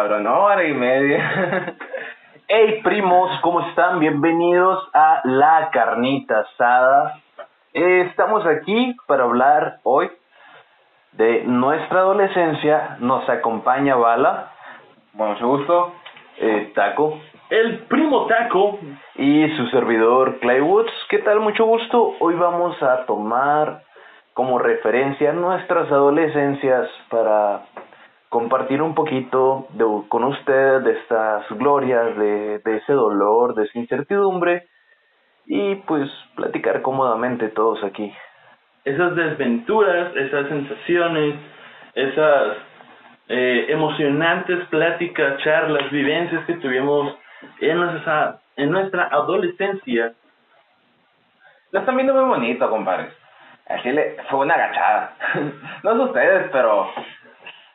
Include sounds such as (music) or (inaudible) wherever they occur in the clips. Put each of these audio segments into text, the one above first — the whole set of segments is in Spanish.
cabrón, hora y media. (laughs) hey primos, ¿cómo están? Bienvenidos a La Carnita Asada. Eh, estamos aquí para hablar hoy de nuestra adolescencia. Nos acompaña Bala. Bueno, mucho gusto. Eh, Taco. El primo Taco. Y su servidor Clay Woods. ¿Qué tal? Mucho gusto. Hoy vamos a tomar como referencia nuestras adolescencias para compartir un poquito de, con ustedes de estas glorias, de, ese dolor, de esa incertidumbre y pues platicar cómodamente todos aquí. Esas desventuras, esas sensaciones, esas eh, emocionantes pláticas, charlas, vivencias que tuvimos en nuestra, en nuestra adolescencia. Lo están viendo muy bonito, compadres. Así le fue una agachada. (laughs) no sé ustedes, pero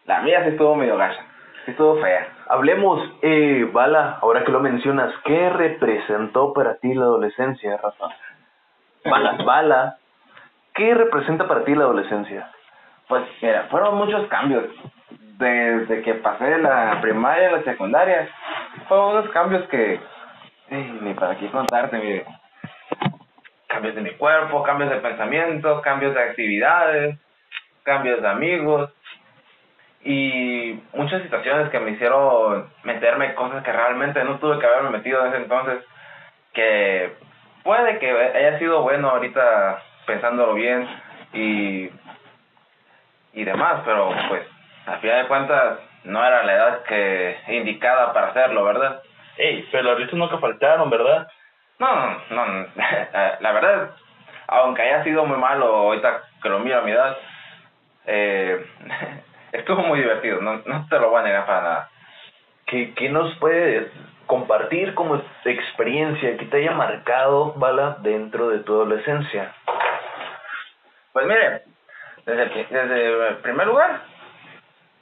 la mía sí estuvo medio gacha. Sí estuvo fea. Hablemos, eh, Bala, ahora que lo mencionas, ¿qué representó para ti la adolescencia, Rafa? Bala, (laughs) Bala, ¿qué representa para ti la adolescencia? Pues mira, fueron muchos cambios. Desde que pasé de la primaria a la secundaria, fueron unos cambios que, ni para qué contarte, mire. Cambios de mi cuerpo, cambios de pensamiento, cambios de actividades, cambios de amigos, y muchas situaciones que me hicieron meterme cosas que realmente no tuve que haberme metido en ese entonces, que puede que haya sido bueno ahorita pensándolo bien y, y demás, pero pues a final de cuentas no era la edad que indicada para hacerlo, ¿verdad? Ey, pero risas nunca faltaron, ¿verdad? No, no, no, (laughs) la verdad, aunque haya sido muy malo ahorita que lo miro a mi edad, eh, (laughs) estuvo muy divertido, no, no te lo voy a negar para nada. ¿Qué, ¿Qué nos puedes compartir como experiencia que te haya marcado, Bala, dentro de tu adolescencia? Pues mire, desde, desde el primer lugar,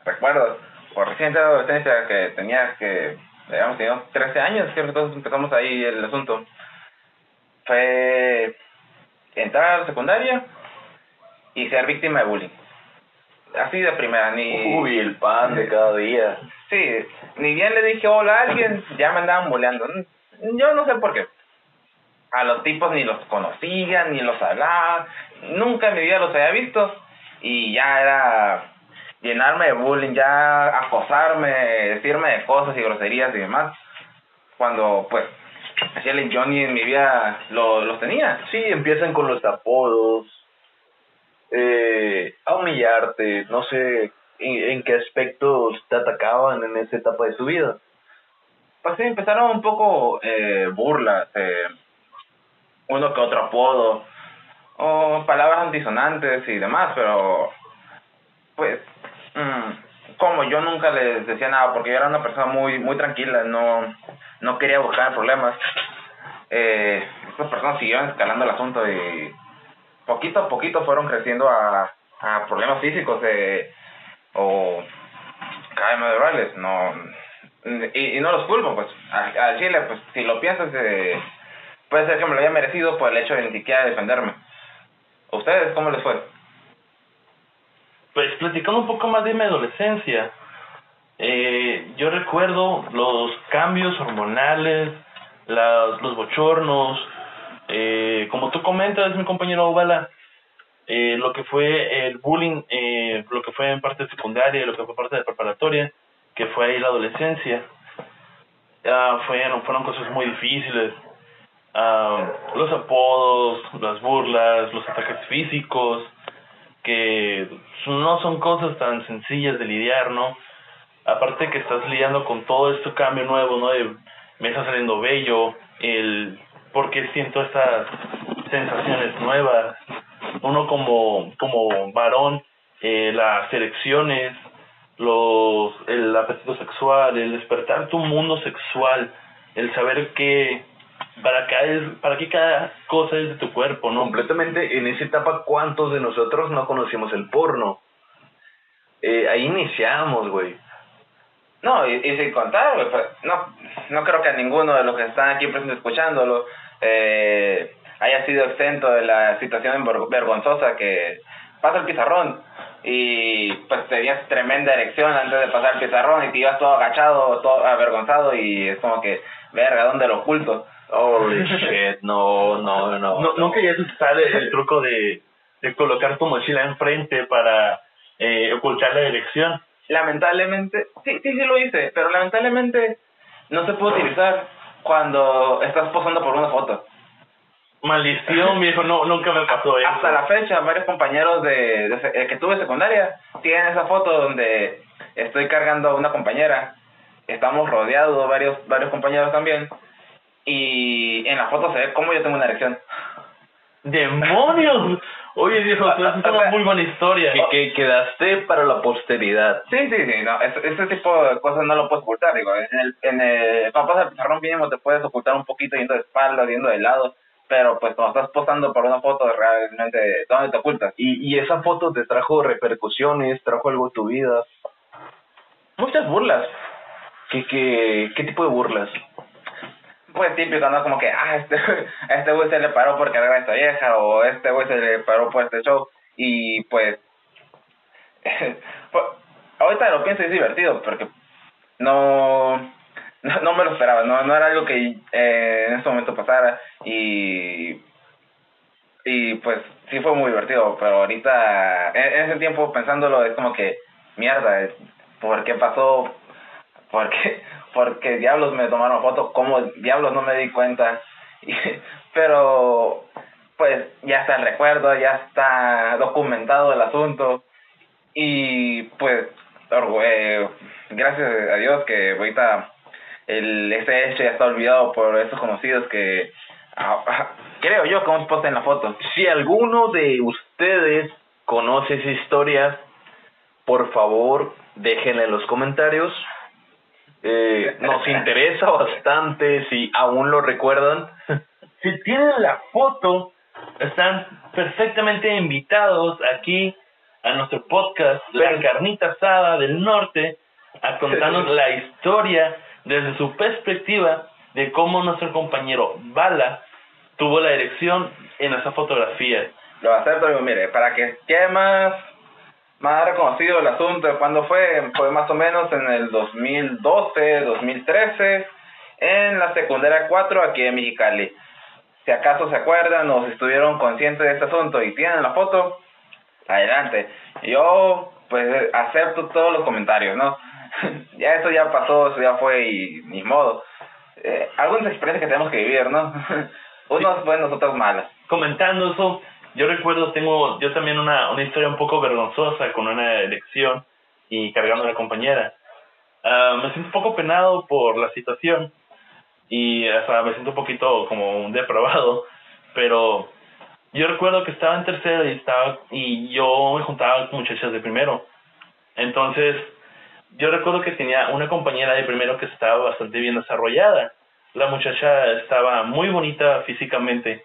recuerdo, por reciente adolescencia que tenía que, digamos, teníamos 13 años, creo que todos empezamos ahí el asunto, fue entrar a la secundaria y ser víctima de bullying así de primera, ni... Uy, el pan de cada día. Sí, ni bien le dije hola a alguien, ya me andaban boleando. Yo no sé por qué. A los tipos ni los conocía, ni los hablaba, nunca en mi vida los había visto. Y ya era llenarme de bullying, ya acosarme, decirme de cosas y groserías y demás. Cuando, pues, así el Johnny en mi vida lo, los tenía. Sí, empiezan con los apodos, eh, a humillarte, no sé en, qué aspectos te atacaban en esa etapa de tu vida. Pues sí, empezaron un poco eh, burlas, eh, uno que otro apodo, o palabras antisonantes y demás, pero pues mm, como yo nunca les decía nada porque yo era una persona muy muy tranquila, no, no quería buscar problemas, eh, estas personas siguieron escalando el asunto y poquito a poquito fueron creciendo a, a problemas físicos eh, o cadenas no y, y, no los culpo pues al Chile pues si lo piensas eh, puede ser que me lo haya merecido por el hecho de ni siquiera defenderme. Ustedes cómo les fue pues platicando un poco más de mi adolescencia eh, yo recuerdo los cambios hormonales las, los bochornos eh, como tú comentas, mi compañero Obala, eh, lo que fue el bullying, eh, lo que fue en parte secundaria, lo que fue parte de preparatoria, que fue ahí la adolescencia, uh, fueron, fueron cosas muy difíciles. Ah, los apodos, las burlas, los ataques físicos, que no son cosas tan sencillas de lidiar, ¿no? Aparte que estás lidiando con todo este cambio nuevo, ¿no? De, me está saliendo bello, el porque siento estas sensaciones nuevas. Uno como, como varón, eh, las elecciones, los, el apetito sexual, el despertar tu mundo sexual, el saber que para cada, para qué cada cosa es de tu cuerpo, ¿no? Completamente en esa etapa, ¿cuántos de nosotros no conocimos el porno? Eh, ahí iniciamos, güey. No, y, y, sin contar, pues, no, no creo que a ninguno de los que están aquí presentes escuchándolo eh, haya sido exento de la situación vergonzosa que pasa el pizarrón. y pues tenías tremenda erección antes de pasar el pizarrón y te ibas todo agachado, todo avergonzado y es como que, verga, ¿dónde lo oculto? Holy (laughs) shit, no, no, no. No, nunca ya se sale el truco de, de colocar tu mochila enfrente para eh, ocultar la dirección. Lamentablemente, sí, sí, sí lo hice, pero lamentablemente no se puede utilizar cuando estás posando por una foto. Maldición, (laughs) viejo, no, nunca me pasó eso. Hasta la fecha, varios compañeros de, eh, que tuve secundaria tienen esa foto donde estoy cargando a una compañera. Estamos rodeados, varios varios compañeros también. Y en la foto se ve cómo yo tengo una erección. ¡Demonios! (laughs) Oye, viejo, tú es una muy buena historia. Que, que quedaste para la posteridad. Sí, sí, sí, no, ese, ese tipo de cosas no lo puedes ocultar, digo, en el, en el, cuando pasas el pizarrón mínimo te puedes ocultar un poquito yendo de espalda, yendo de lado, pero pues cuando estás posando para una foto realmente, ¿dónde te ocultas? Y, y esa foto te trajo repercusiones, trajo algo a tu vida. Muchas burlas, ¿Qué, qué, qué tipo de burlas? Pues típico, ¿no? Como que, ah, este, (laughs) este güey se le paró por cargar a esta vieja, o este güey se le paró por este show, y pues, (laughs) pues, ahorita lo pienso y es divertido, porque no, no, me lo esperaba, no, no era algo que eh, en este momento pasara, y, y pues sí fue muy divertido, pero ahorita, en, en ese tiempo pensándolo, es como que, mierda, ¿por qué pasó? ¿Por qué? Porque diablos me tomaron foto, ¿cómo diablos no me di cuenta? (laughs) Pero, pues, ya está el recuerdo, ya está documentado el asunto. Y, pues, eh, gracias a Dios que ahorita el, ese hecho ya está olvidado por esos conocidos que, ah, ah, creo yo, como posten en la foto. Si alguno de ustedes conoce esa historia, por favor, déjenla en los comentarios. Eh, nos interesa bastante si aún lo recuerdan. Si tienen la foto, están perfectamente invitados aquí a nuestro podcast, La Carnita Asada del Norte, a contarnos la historia desde su perspectiva de cómo nuestro compañero Bala tuvo la erección en esa fotografía. Lo acepto, digo, mire, para que quede más, más reconocido el asunto de cuándo fue, fue más o menos en el 2012, 2013, en la secundaria 4 aquí en Mexicali. Si acaso se acuerdan o si estuvieron conscientes de este asunto y tienen la foto, adelante. Yo, pues, acepto todos los comentarios, ¿no? (laughs) ya eso ya pasó, eso ya fue y ni modo. Eh, algunas experiencias que tenemos que vivir, ¿no? (laughs) Unos buenos, otros malas. Comentando eso, yo recuerdo, tengo yo también una, una historia un poco vergonzosa con una elección y cargando a la compañera. Ah, me siento un poco penado por la situación y hasta me siento un poquito como un depravado, pero yo recuerdo que estaba en tercero y estaba y yo me juntaba con muchachas de primero. Entonces, yo recuerdo que tenía una compañera de primero que estaba bastante bien desarrollada. La muchacha estaba muy bonita físicamente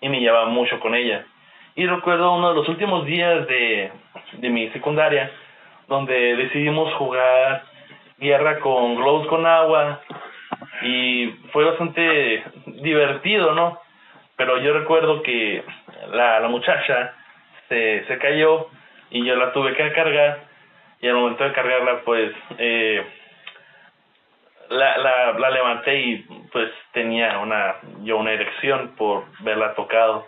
y me llevaba mucho con ella. Y recuerdo uno de los últimos días de, de mi secundaria, donde decidimos jugar guerra con globos con agua y fue bastante divertido, ¿no? Pero yo recuerdo que la, la muchacha se, se cayó y yo la tuve que cargar y al momento de cargarla pues eh, la, la, la levanté y pues tenía una yo una erección por verla tocado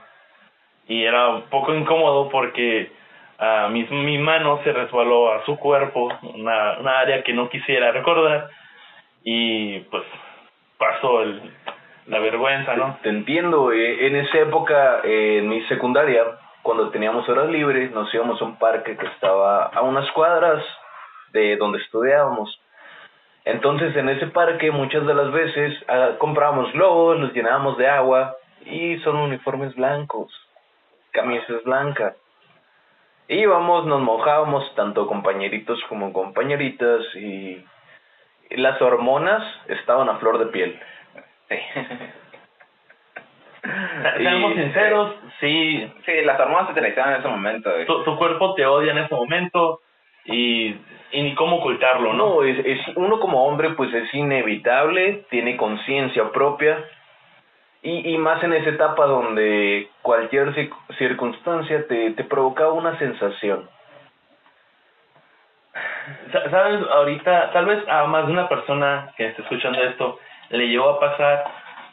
y era un poco incómodo porque ah, mi, mi mano se resbaló a su cuerpo, una, una área que no quisiera recordar y pues pasó el, la vergüenza, ¿no? Te entiendo, eh, en esa época, eh, en mi secundaria, cuando teníamos horas libres, nos íbamos a un parque que estaba a unas cuadras de donde estudiábamos. Entonces, en ese parque, muchas de las veces ah, comprábamos globos, los llenábamos de agua y son uniformes blancos, camisas blancas. Íbamos, nos mojábamos, tanto compañeritos como compañeritas, y las hormonas estaban a flor de piel. Sí. (laughs) Seamos Y- sinceros, sí, Sí, las hormonas se traicionan en ese momento. tu, tu cuerpo te odia en ese momento y, y ni cómo ocultarlo, ¿no? No, es, es, uno como hombre pues es inevitable, tiene conciencia propia y, y más en esa etapa donde cualquier circunstancia te, te provocaba una sensación. Sabes, ahorita, tal vez a más de una persona que esté escuchando esto le llegó a pasar.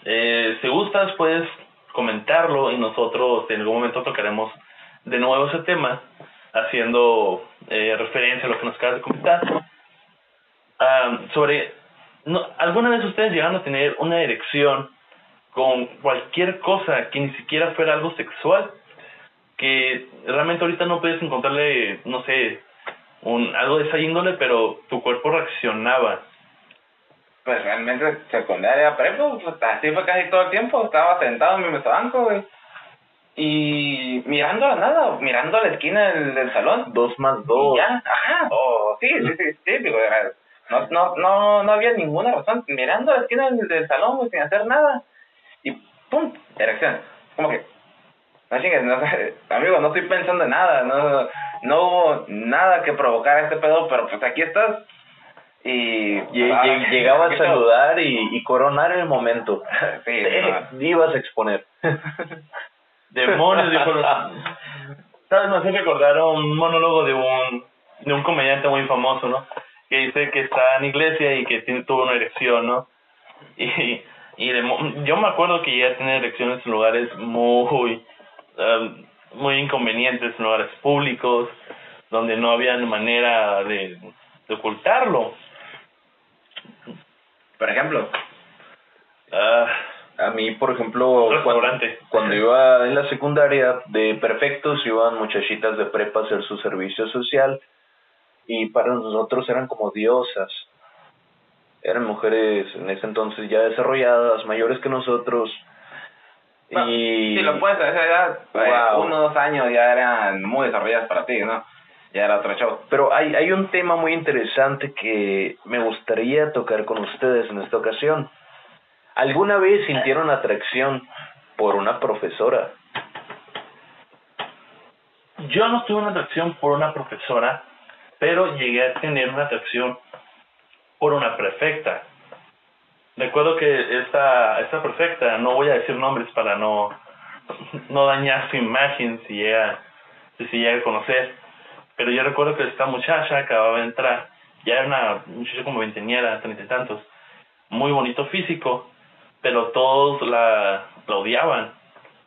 Eh, si gustas, puedes comentarlo y nosotros en algún momento tocaremos de nuevo ese tema, haciendo eh, referencia a lo que nos acabas de comentar. sobre, no, ¿alguna vez ustedes llegaron a tener una erección con cualquier cosa que ni siquiera fuera algo sexual? Que realmente ahorita no puedes encontrarle, no sé, un, algo de esa índole, pero tu cuerpo reaccionaba. Pues realmente secundaria, prepa, pues así fue casi todo el tiempo. Estaba sentado en mi güey. Y mirando a nada, mirando a la esquina del, del salón. Dos más dos. ya, ajá. Oh, sí, sí, sí, típico. No, no, no, no había ninguna razón. Mirando a la esquina del, del salón, güey, sin hacer nada. Y pum, erección. Como que, no chingues, no, (laughs) amigo, no estoy pensando en nada. No, no hubo nada que provocar este pedo, pero pues aquí estás. Y ah, llegaba a (laughs) saludar y, y, coronar el momento. (laughs) sí, ibas a exponer. Demonios, dijo. ¿Sabes? Me hace recordar un monólogo de un, de un comediante muy famoso, ¿no? Que dice que está en iglesia y que tiene, tuvo una erección, ¿no? Y, y yo me acuerdo que ya tenía erecciones en lugares muy, um, muy inconvenientes, en lugares públicos, donde no había manera de, de ocultarlo. Por ejemplo. Uh, a mí, por ejemplo, cuando, iba en la secundaria de perfectos, iban muchachitas de prepa a hacer su servicio social y para nosotros eran como diosas. Eran mujeres en ese entonces ya desarrolladas, mayores que nosotros. y... Si lo puedes a esa edad, pues, uno o dos años ya eran muy desarrolladas para ti, ¿no? Ya era otro show. Pero hay, hay un tema muy interesante que me gustaría tocar con ustedes en esta ocasión ¿Alguna vez sintieron atracción por una profesora? Yo no tuve una atracción por una profesora, pero llegué a tener una atracción por una prefecta. Recuerdo que esta, esta prefecta, no voy a decir nombres para no, (laughs) no dañar su imagen si llega, si llega a conocer, pero yo recuerdo que esta muchacha acababa de entrar, ya era una muchacha como veinteñera, treinta y tantos, muy bonito físico, pero todos la, odiaban,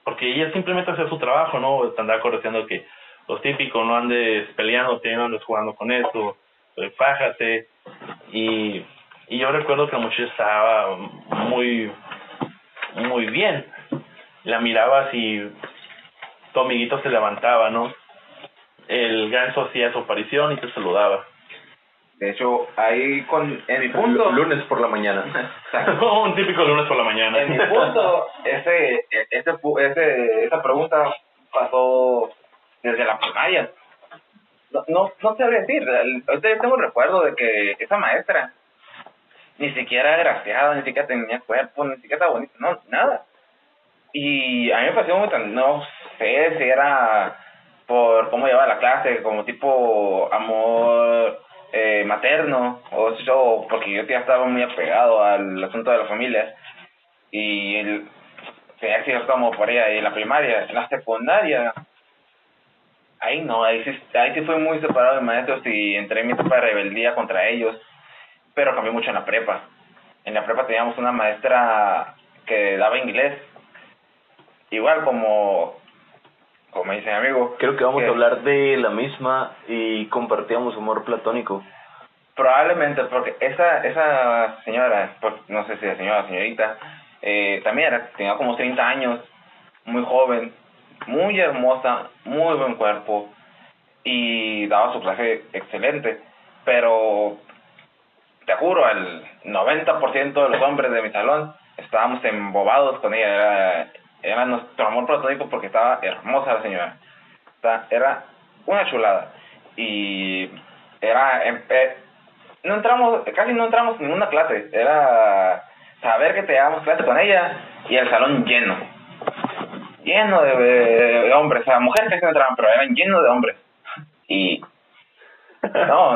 porque ella simplemente hacía su trabajo, ¿no? Andaba corrigiendo que los típicos no andes peleando, no andes jugando con eso, fájate, y, y yo recuerdo que la muchacha estaba muy, muy bien, la mirabas y tu amiguito se levantaba, ¿no? El ganso hacía su aparición y te saludaba. De hecho, ahí con, en mi punto... Lunes por la mañana. (laughs) un típico lunes por la mañana. En mi punto, ese, ese, ese, esa pregunta pasó desde la primaria. No, no, no decir. Tengo un recuerdo de que esa maestra ni siquiera era graciada, ni siquiera tenía cuerpo, ni siquiera estaba bonita, no, nada. Y a mí me pareció muy tan, no sé si era por cómo llevaba la clase, como tipo amor eh, materno, o eso, porque yo ya estaba muy apegado al asunto de la familia, y el, tenía sido como por ahí en la primaria, en la secundaria, ahí no, ahí sí, ahí sí fue muy separado de maestros y entré en mi etapa de rebeldía contra ellos, pero cambió mucho en la prepa. En la prepa teníamos una maestra que daba inglés, igual como como dice mi amigo. Creo que vamos a hablar de la misma y compartíamos humor platónico. Probablemente, porque esa esa señora, pues, no sé si es señora o señorita, eh, también era, tenía como 30 años, muy joven, muy hermosa, muy buen cuerpo y daba su clase excelente, pero te juro, el 90% de los hombres de mi salón estábamos embobados con ella, era era nuestro amor platónico porque estaba hermosa la señora. era una chulada. Y era, no entramos, casi no entramos en ninguna clase. Era saber que te llevamos clase con ella y el salón lleno. Lleno de, hombres, o sea, mujeres que no entraban, pero eran llenos de hombres. Y, no,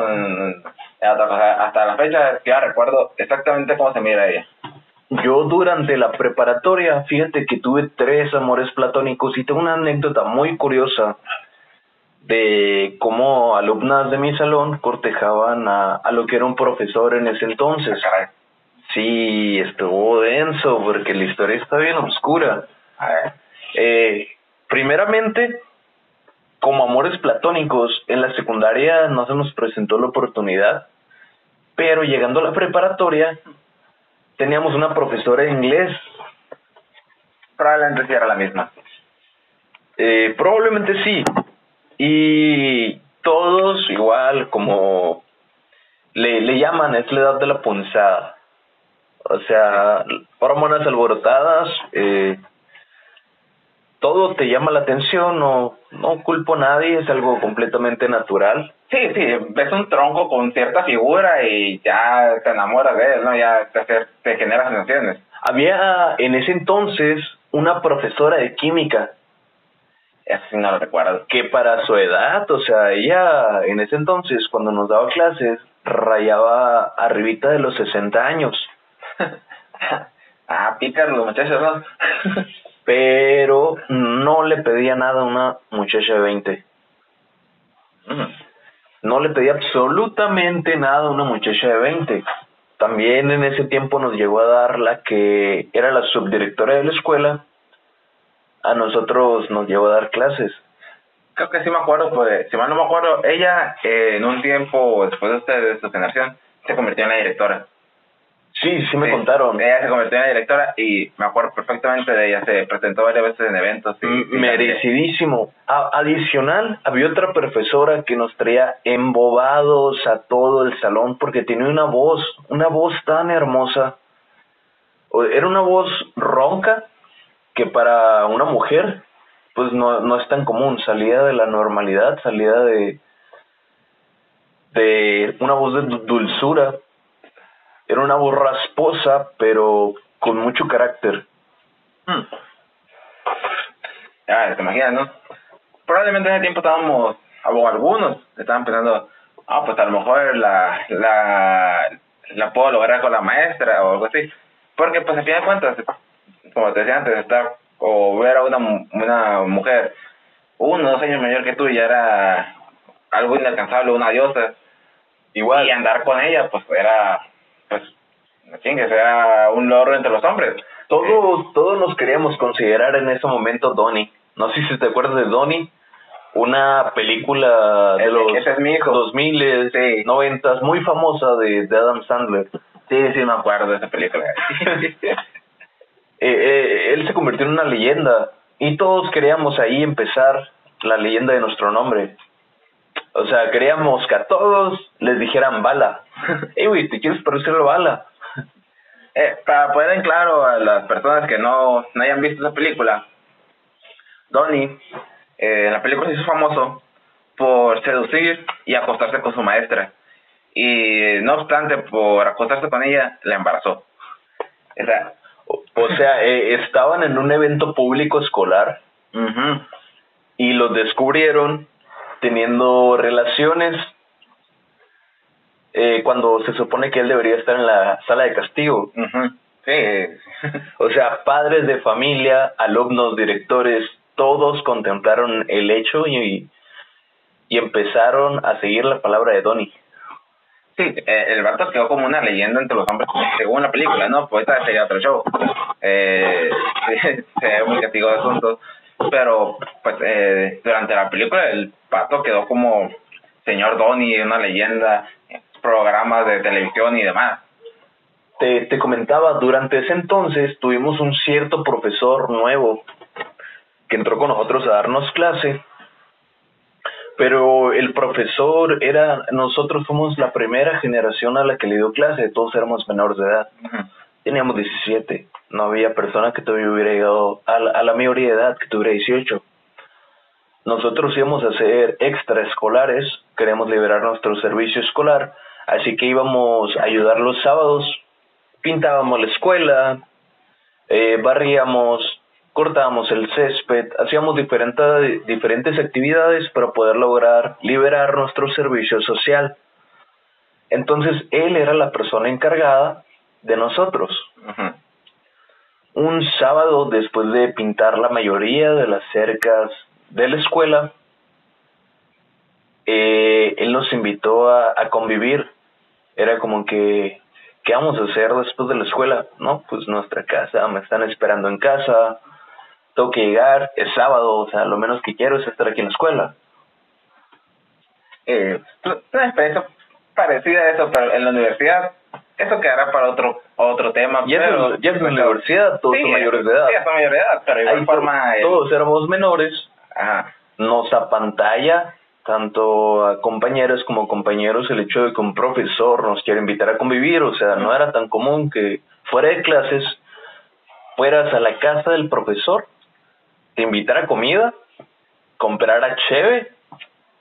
hasta la fecha ya recuerdo exactamente cómo se mira ella. Yo durante la preparatoria, fíjate que tuve tres amores platónicos y tengo una anécdota muy curiosa. de cómo alumnas de mi salón cortejaban a, a lo que era un profesor en ese entonces. Caray. Sí, estuvo denso porque la historia está bien oscura. A ver. Eh, primeramente, como amores platónicos, en la secundaria no se nos presentó la oportunidad, pero llegando a la preparatoria, teníamos una profesora de inglés. Probablemente sí era la misma. Eh, probablemente sí. Y todos igual como le, le llaman, es la edad de la punzada. O sea, hormonas alborotadas, eh, todo te llama la atención, no, no culpo a nadie, es algo completamente natural. Sí, sí, ves un tronco con cierta figura y ya te enamoras de él, ¿no? Ya te, te, generas emociones. Había en ese entonces una profesora de química Eso sí no lo recuerdo. que para su edad, o sea, ella en ese entonces cuando nos daba clases rayaba arribita de los 60 años, (laughs) ah, pican los muchachos, ¿no? (laughs) pero no le pedía nada a una muchacha de 20. Ujú. No le pedía absolutamente nada a una muchacha de 20. También en ese tiempo nos llegó a dar la que era la subdirectora de la escuela. A nosotros nos llegó a dar clases. Creo que sí me acuerdo, pues, si mal no me acuerdo, ella eh, en un tiempo después de, este, de su generación se convirtió en la directora. Sí, sí me Sí, contaron. Ella se convirtió en la directora y me acuerdo perfectamente de ella. Se presentó varias veces en eventos. Y, M- y Merecidísimo. A- adicional, había otra profesora que nos traía embobados a todo el salón porque tenía una voz, una voz tan hermosa. Era una voz ronca que para una mujer pues no, no es tan común, salía de la normalidad, salía de, de una voz de du- dulzura. Era una voz rasposa, pero con mucho carácter. Hmm. Ah, te imaginas, ¿no? Probablemente en ese tiempo estábamos, o algunos estaban pensando, ah, pues a lo mejor la, la, la puedo lograr con la maestra o algo así. Porque, pues, al fin de cuentas, como te decía antes, estar o ver a una, una mujer uno dos años mayor que tú ya era algo inalcanzable, una diosa. Igual. Y andar con ella, pues, era, pues, no chingues, era un logro entre los hombres. Todos, todos nos queríamos considerar en ese momento Donnie. No sé si te acuerdas de Donnie, una película de los ese es mi hijo. 2000, Sí. 90, muy famosa de, de Adam Sandler. Sí, sí, me acuerdo de esa película. (laughs) Eh, eh, él se convirtió en una leyenda y todos queríamos ahí empezar la leyenda de nuestro nombre. O sea, queríamos que a todos les dijeran bala. (laughs) Ey, güey, ¿te quieres parecer a bala? Eh, para poner en claro a las personas que no, no hayan visto esa película, Donnie eh, en la película se hizo famoso por seducir y acostarse con su maestra. Y no obstante, por acostarse con ella, la embarazó. O sea, O, o sea, eh, estaban en un evento público escolar (laughs) ujú, y los descubrieron teniendo relaciones eh, cuando se supone que él debería estar en la sala de castigo. sí. O sea, padres de familia, alumnos, directores, todos contemplaron el hecho y, y empezaron a seguir la palabra de Donnie. Sí, eh, el vato quedó como una leyenda entre los hombres, según la película, ¿no? Pues esta sería otro show. Eh, sí, (laughs) se ve muy castigo de asuntos. Pero, pues, eh, durante la película el pato quedó como señor Donnie, una leyenda, programas de televisión y demás. Te, te comentaba, durante ese entonces tuvimos un cierto profesor nuevo que entró con nosotros a darnos clase, pero el profesor era, nosotros fuimos la primera generación a la que le dio clase, todos éramos menores de edad, Ujú. Teníamos 17, no había persona que todavía hubiera llegado a la, a la mayoría de edad, que tuviera 18. Nosotros íbamos a hacer extraescolares, queríamos liberar nuestro servicio escolar, así que íbamos a ayudar los sábados, pintábamos la escuela, eh, barríamos, cortábamos el césped, hacíamos diferentes, diferentes actividades para poder lograr liberar nuestro servicio social. Entonces él era la persona encargada de nosotros. Un sábado después de pintar la mayoría de las cercas de la escuela, eh, él nos invitó a, a convivir. Era como que, ¿qué vamos a hacer después de la escuela? No, pues nuestra casa, me están esperando en casa, tengo que llegar, es sábado, o sea, lo menos que quiero es estar aquí en la escuela. Eh, una experiencia parecida a eso, pero en la universidad, eso quedará para otro otro tema. Ya, pero, es, ya es la universidad, todos sí, son mayores de edad. Sí, son mayores de edad, pero igual Ahí forma... el- todos éramos menores, Ajá. nos apantalla tanto a compañeras como compañeros el hecho de que un profesor nos quiera invitar a convivir, o sea, no era tan común que fuera de clases fueras a la casa del profesor, te invitara a comida, comprara cheve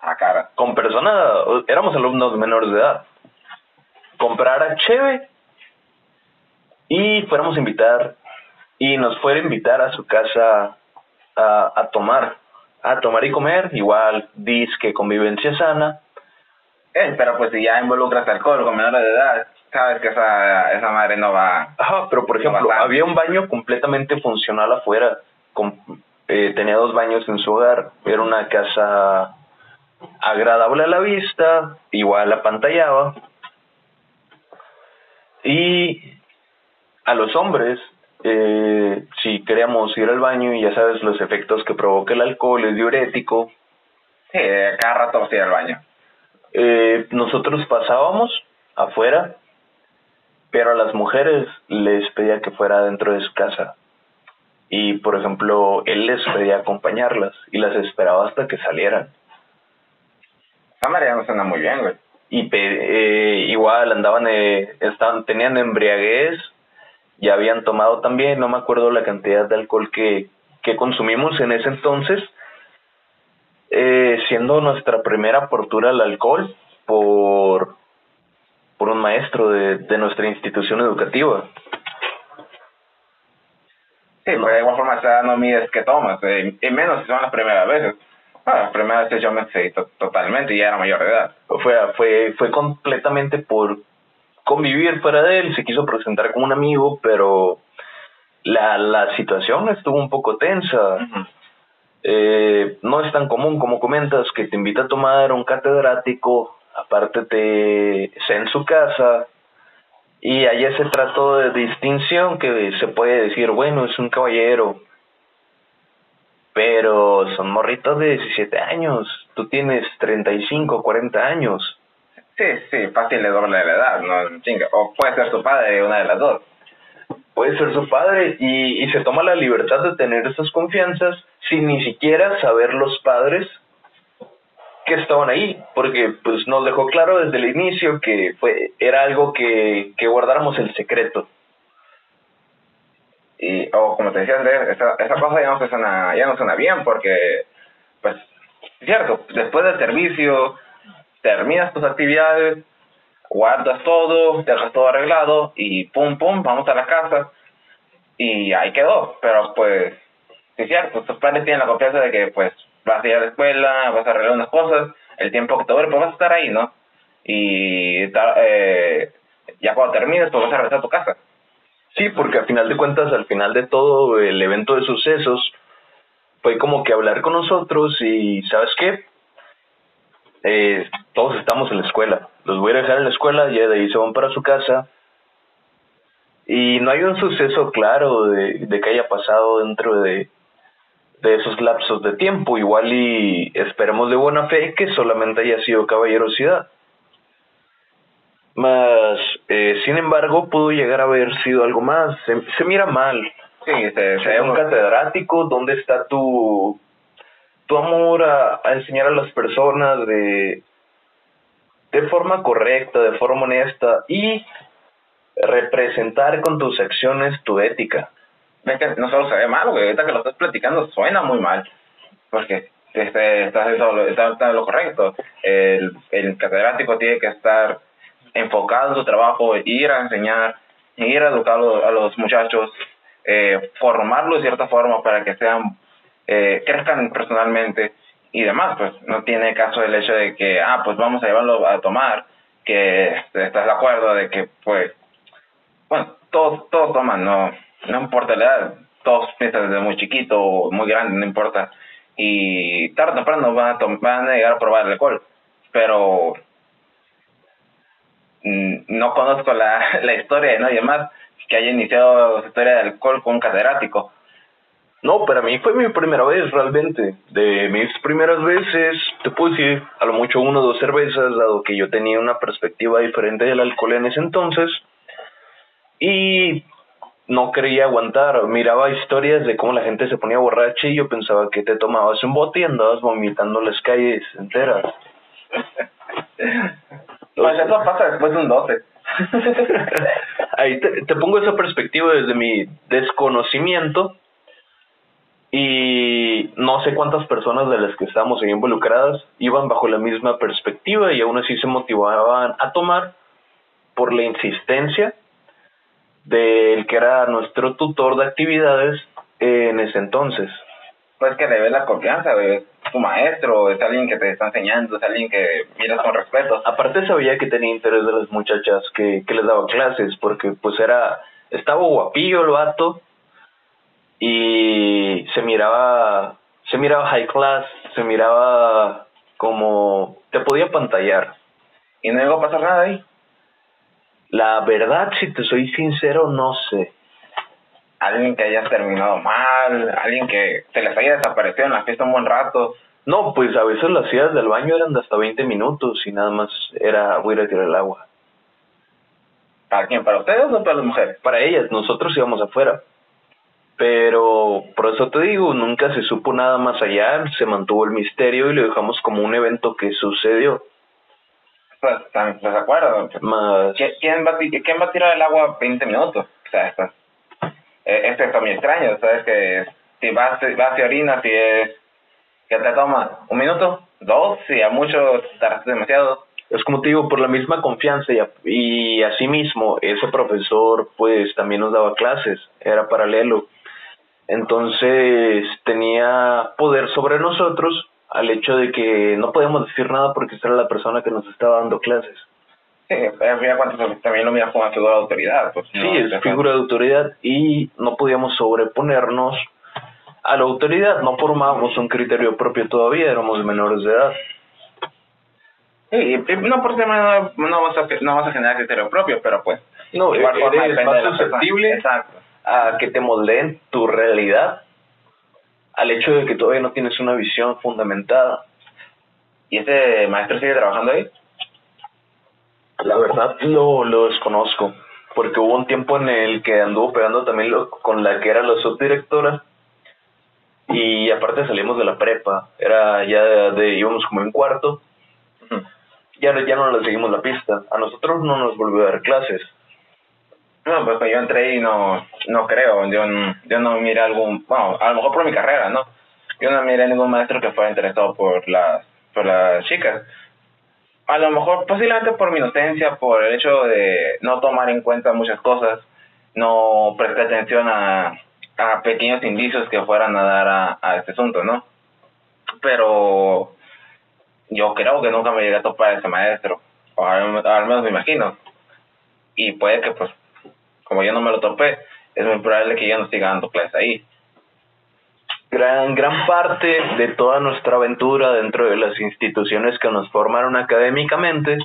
Ah, cara. con personas, éramos alumnos menores de edad, comprara cheve y fuéramos a invitar y nos fuera a invitar a su casa a, a tomar, a tomar y comer, igual disque convivencia sana. Eh, pero pues si ya involucras alcohol con menores de edad, sabes que esa, esa madre no va... Ajá, pero por ejemplo, había un baño completamente funcional afuera, con, eh, tenía dos baños en su hogar, era una casa agradable a la vista, igual apantallaba. Y a los hombres, eh, si queríamos ir al baño y ya sabes los efectos que provoca el alcohol, es diurético, Sí, cada rato vas a ir al baño. eh, nosotros pasábamos afuera, pero a las mujeres les pedía que fuera dentro de su casa. Y, por ejemplo, él les pedía acompañarlas y las esperaba hasta que salieran. Esa madre ya no suena muy bien, güey. Y eh, igual andaban, eh, estaban, tenían embriaguez, ya habían tomado también, no me acuerdo la cantidad de alcohol que, que consumimos en ese entonces, eh, siendo nuestra primera apertura al alcohol por, por un maestro de, de nuestra institución educativa. Sí, de igual forma no mides que tomas, eh, y menos si son las primeras veces. Bueno, las primeras veces yo me excedí to- totalmente y ya era mayor de edad. Fue, fue, fue completamente por convivir fuera de él, se quiso presentar como un amigo, pero la, la situación estuvo un poco tensa. Eh, no es tan común como comentas que te invita a tomar un catedrático, aparte te está en su casa y hay ese trato de distinción que se puede decir, bueno, es un caballero, pero son morritos de 17 años, tú tienes 35, 40 años. Sí, sí, fácil le doble de la edad, no chinga. O puede ser su padre, una de las dos. puede ser su padre y, y se toma la libertad de tener esas confianzas sin ni siquiera saber los padres que estaban ahí, porque pues nos dejó claro desde el inicio que fue era algo que, que guardáramos el secreto. Y, o como te decía Andrés, esa, esa cosa ya no, se suena, ya no suena bien porque, pues, cierto, después del servicio, terminas tus actividades, guardas todo, dejas todo arreglado y pum, pum, vamos a la casa y ahí quedó. Pero pues, sí es cierto, tus padres tienen la confianza de que pues vas a ir a la escuela, vas a arreglar unas cosas, el tiempo que te dure, pues vas a estar ahí, ¿no? Y eh, ya cuando termines, pues vas a regresar a tu casa. Sí, porque al final de cuentas, al final de todo el evento de sucesos, fue como que hablar con nosotros y, ¿sabes qué? Eh, todos estamos en la escuela. Los voy a dejar en la escuela, ya de ahí se van para su casa. Y no hay un suceso claro de, que haya pasado dentro de, de esos lapsos de tiempo. Igual y esperemos de buena fe que solamente haya sido caballerosidad. Más, eh, sin embargo, pudo llegar a haber sido algo más. Se, se mira mal. Sí, se, Sea un catedrático, ¿dónde está tu, tu amor a, a enseñar a las personas de, de forma correcta, de forma honesta y representar con tus acciones tu ética? Ves que no solo se ve mal, güey. Ahorita que lo estás platicando suena muy mal. Porque este, estás está lo correcto. El, el catedrático tiene que estar enfocado en su trabajo, ir a enseñar, ir a educar a los, muchachos, eh, formarlos de cierta forma para que sean, eh, crezcan personalmente y demás. Pues no tiene caso el hecho de que, ah, pues vamos a llevarlo a tomar, que estás de acuerdo de que, pues, bueno, todos, todos toman, no, no importa la edad, todos piensan desde muy chiquito o muy grande, no importa. Y tarde o temprano van a, van a llegar a probar el alcohol. pero no conozco la, (laughs) la historia de nadie más que haya iniciado su historia de alcohol con un catedrático. No, para mí fue mi primera vez realmente. De mis primeras veces, te puedo decir, a lo mucho uno o dos cervezas, dado que yo tenía una perspectiva diferente del alcohol en ese entonces. Y no quería aguantar. Miraba historias de cómo la gente se ponía borracha y yo pensaba que te tomabas un bote y andabas vomitando las calles enteras. (laughs) pues eso pasa después de un 12. (laughs) Ahí te, te pongo esa perspectiva desde mi desconocimiento y no sé cuántas personas de las que estábamos ahí involucradas iban bajo la misma perspectiva y aún así se motivaban a tomar por la insistencia del que era nuestro tutor de actividades en ese entonces. Pues que le ves la confianza, es tu maestro, es alguien que te está enseñando, es alguien que miras con respeto. Aparte sabía que tenía interés de las muchachas que, que les daba clases, porque pues era, estaba guapillo el vato, y se miraba se miraba high class, se miraba como te podía pantallar. ¿Y no iba a pasar nada ahí? La verdad, si te soy sincero, no sé. Alguien que haya terminado mal, alguien que se les haya desaparecido en la fiesta un buen rato. No, pues a veces las ciudades del baño eran de hasta 20 minutos y nada más era voy a tirar el agua. ¿Para quién? ¿Para ustedes o para las mujeres? Para ellas, nosotros íbamos afuera. Pero por eso te digo, nunca se supo nada más allá, se mantuvo el misterio y lo dejamos como un evento que sucedió. Pues, ¿estás de acuerdo? Más... ¿Quién va, a, ¿Quién va a tirar el agua 20 minutos? O sea, esto, esto está muy extraño, ¿sabes? Que si vas, vas y orinas, si es... ¿Qué te toma? ¿Un minuto? ¿Dos? Si a mucho tardaste demasiado. Es como te digo, por la misma confianza y, y asimismo, ese profesor pues también nos daba clases, era paralelo entonces tenía poder sobre nosotros al hecho de que no podíamos decir nada porque esta era la persona que nos estaba dando clases. (laughs) Sí, final también lo miras como una figura de autoridad. Pues, sí, es figura de autoridad y no podíamos sobreponernos a la autoridad, no formábamos un criterio propio todavía, éramos menores de edad. Sí, no por tema no, vas a, no vas a generar criterio propio, pero pues... No, igual eres más susceptible a que te moldeen tu realidad al hecho de que todavía no tienes una visión fundamentada. ¿Y ese maestro sigue trabajando ahí? La verdad lo, lo desconozco, porque hubo un tiempo en el que anduvo pegando también lo, con la que era la subdirectora y aparte salimos de la prepa, era ya de, íbamos como en cuarto, ya, ya no le seguimos la pista, a nosotros no nos volvió a dar clases, no, pues, pues yo entré y no, no creo, yo, yo no miré algún, bueno, a lo mejor por mi carrera, ¿no? Yo no miré ningún maestro que fuera interesado por las, por las chicas. A lo mejor posiblemente por mi inocencia, por el hecho de no tomar en cuenta muchas cosas, no prestar atención a, a pequeños indicios que fueran a dar a, a este asunto, ¿no? Pero yo creo que nunca me llegué a topar a ese maestro, o al, al menos me imagino. Y puede que pues como yo no me lo topé, es muy probable que yo no siga dando clases ahí. Gran, gran parte de toda nuestra aventura dentro de las instituciones que nos formaron académicamente,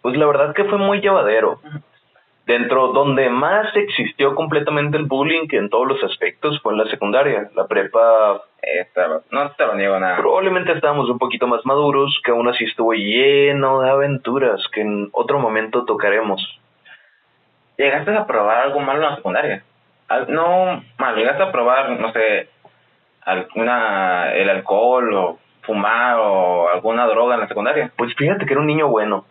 pues la verdad que fue muy llevadero. Dentro donde más existió completamente el bullying en todos los aspectos fue en la secundaria. La prepa estaba, no te lo niego nada. Probablemente estábamos un poquito más maduros, que aún así estuvo lleno de aventuras que en otro momento tocaremos. ¿Llegaste a probar algo malo en la secundaria? No, mal, ¿llegaste a probar, no sé, alguna, el alcohol o fumar o alguna droga en la secundaria? Pues fíjate que era un niño bueno.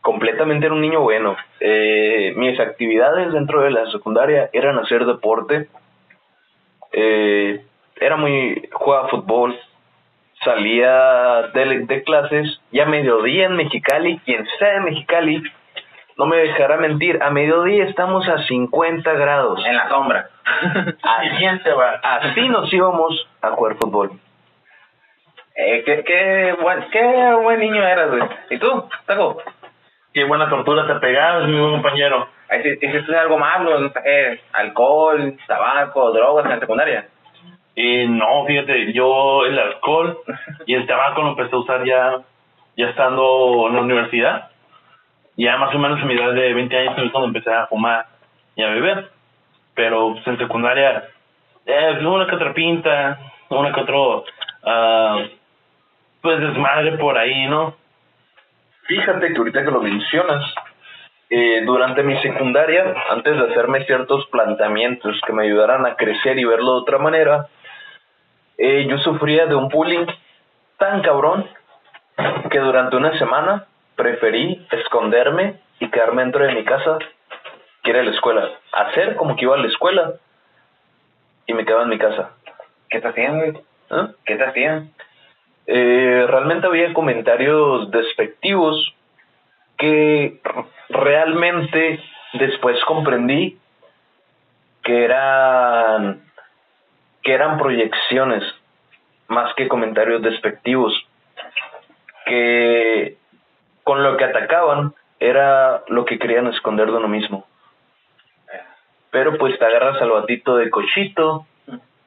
Completamente era un niño bueno. Eh, mis actividades dentro de la secundaria eran hacer deporte. Eh, era muy. jugaba fútbol. Salía de, de clases ya mediodía en Mexicali. Quien sea en Mexicali no me dejará mentir, a mediodía estamos a 50 grados. En la sombra. Así, (laughs) va. Así nos íbamos a jugar fútbol. Eh, qué, qué, buen, qué buen niño eras, güey. ¿Y tú, Taco? Qué buena tortura te pegabas, mi buen compañero. ¿Hiciste algo malo? No sé, alcohol, tabaco, drogas en la secundaria. Eh, no, fíjate, yo el alcohol (laughs) y el tabaco lo empecé a usar ya ya estando en la universidad, ya más o menos a mi edad de 20 años es cuando empecé a fumar y a beber. Pero pues, en secundaria, eh, una que otra pinta, una que otro, ah, pues desmadre por ahí, ¿no? Fíjate que ahorita que lo mencionas, eh, durante mi secundaria, antes de hacerme ciertos planteamientos que me ayudaran a crecer y verlo de otra manera, eh, yo sufría de un bullying tan cabrón que durante una semana preferí esconderme y quedarme dentro de mi casa que ir a la escuela. Hacer como que iba a la escuela y me quedaba en mi casa. ¿Qué te hacían, güey? ¿Ah? ¿Qué te hacían? Eh, realmente había comentarios despectivos que realmente después comprendí que eran que eran proyecciones más que comentarios despectivos que con lo que atacaban era lo que querían esconder de uno mismo pero pues te agarras al batito de cochito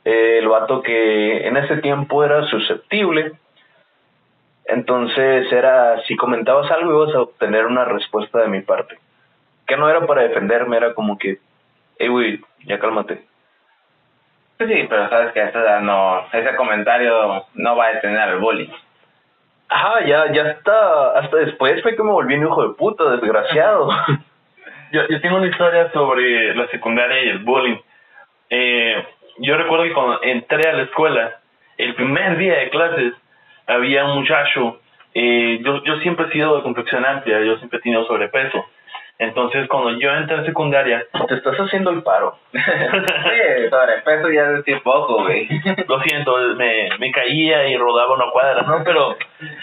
eh, el vato que en ese tiempo era susceptible entonces era, si comentabas algo ibas a obtener una respuesta de mi parte. Que no era para defenderme, era como que, hey güey, ya cálmate. Pues sí, pero sabes que a esta edad no, ese comentario no va a detener al bullying. Ajá, ya, ya está, hasta después fue que me volví un hijo de puta, desgraciado. (laughs) Yo, yo tengo una historia sobre la secundaria y el bullying. Eh, yo recuerdo que cuando entré a la escuela, el primer día de clases, había un muchacho, eh, yo, yo siempre he sido de complexión amplia, yo siempre he tenido sobrepeso. Entonces, cuando yo entré a secundaria, Te estás haciendo el paro. (laughs) Sí, sobrepeso ya es decir poco, güey. (laughs) lo siento, me, me caía y rodaba una cuadra, ¿no? Pero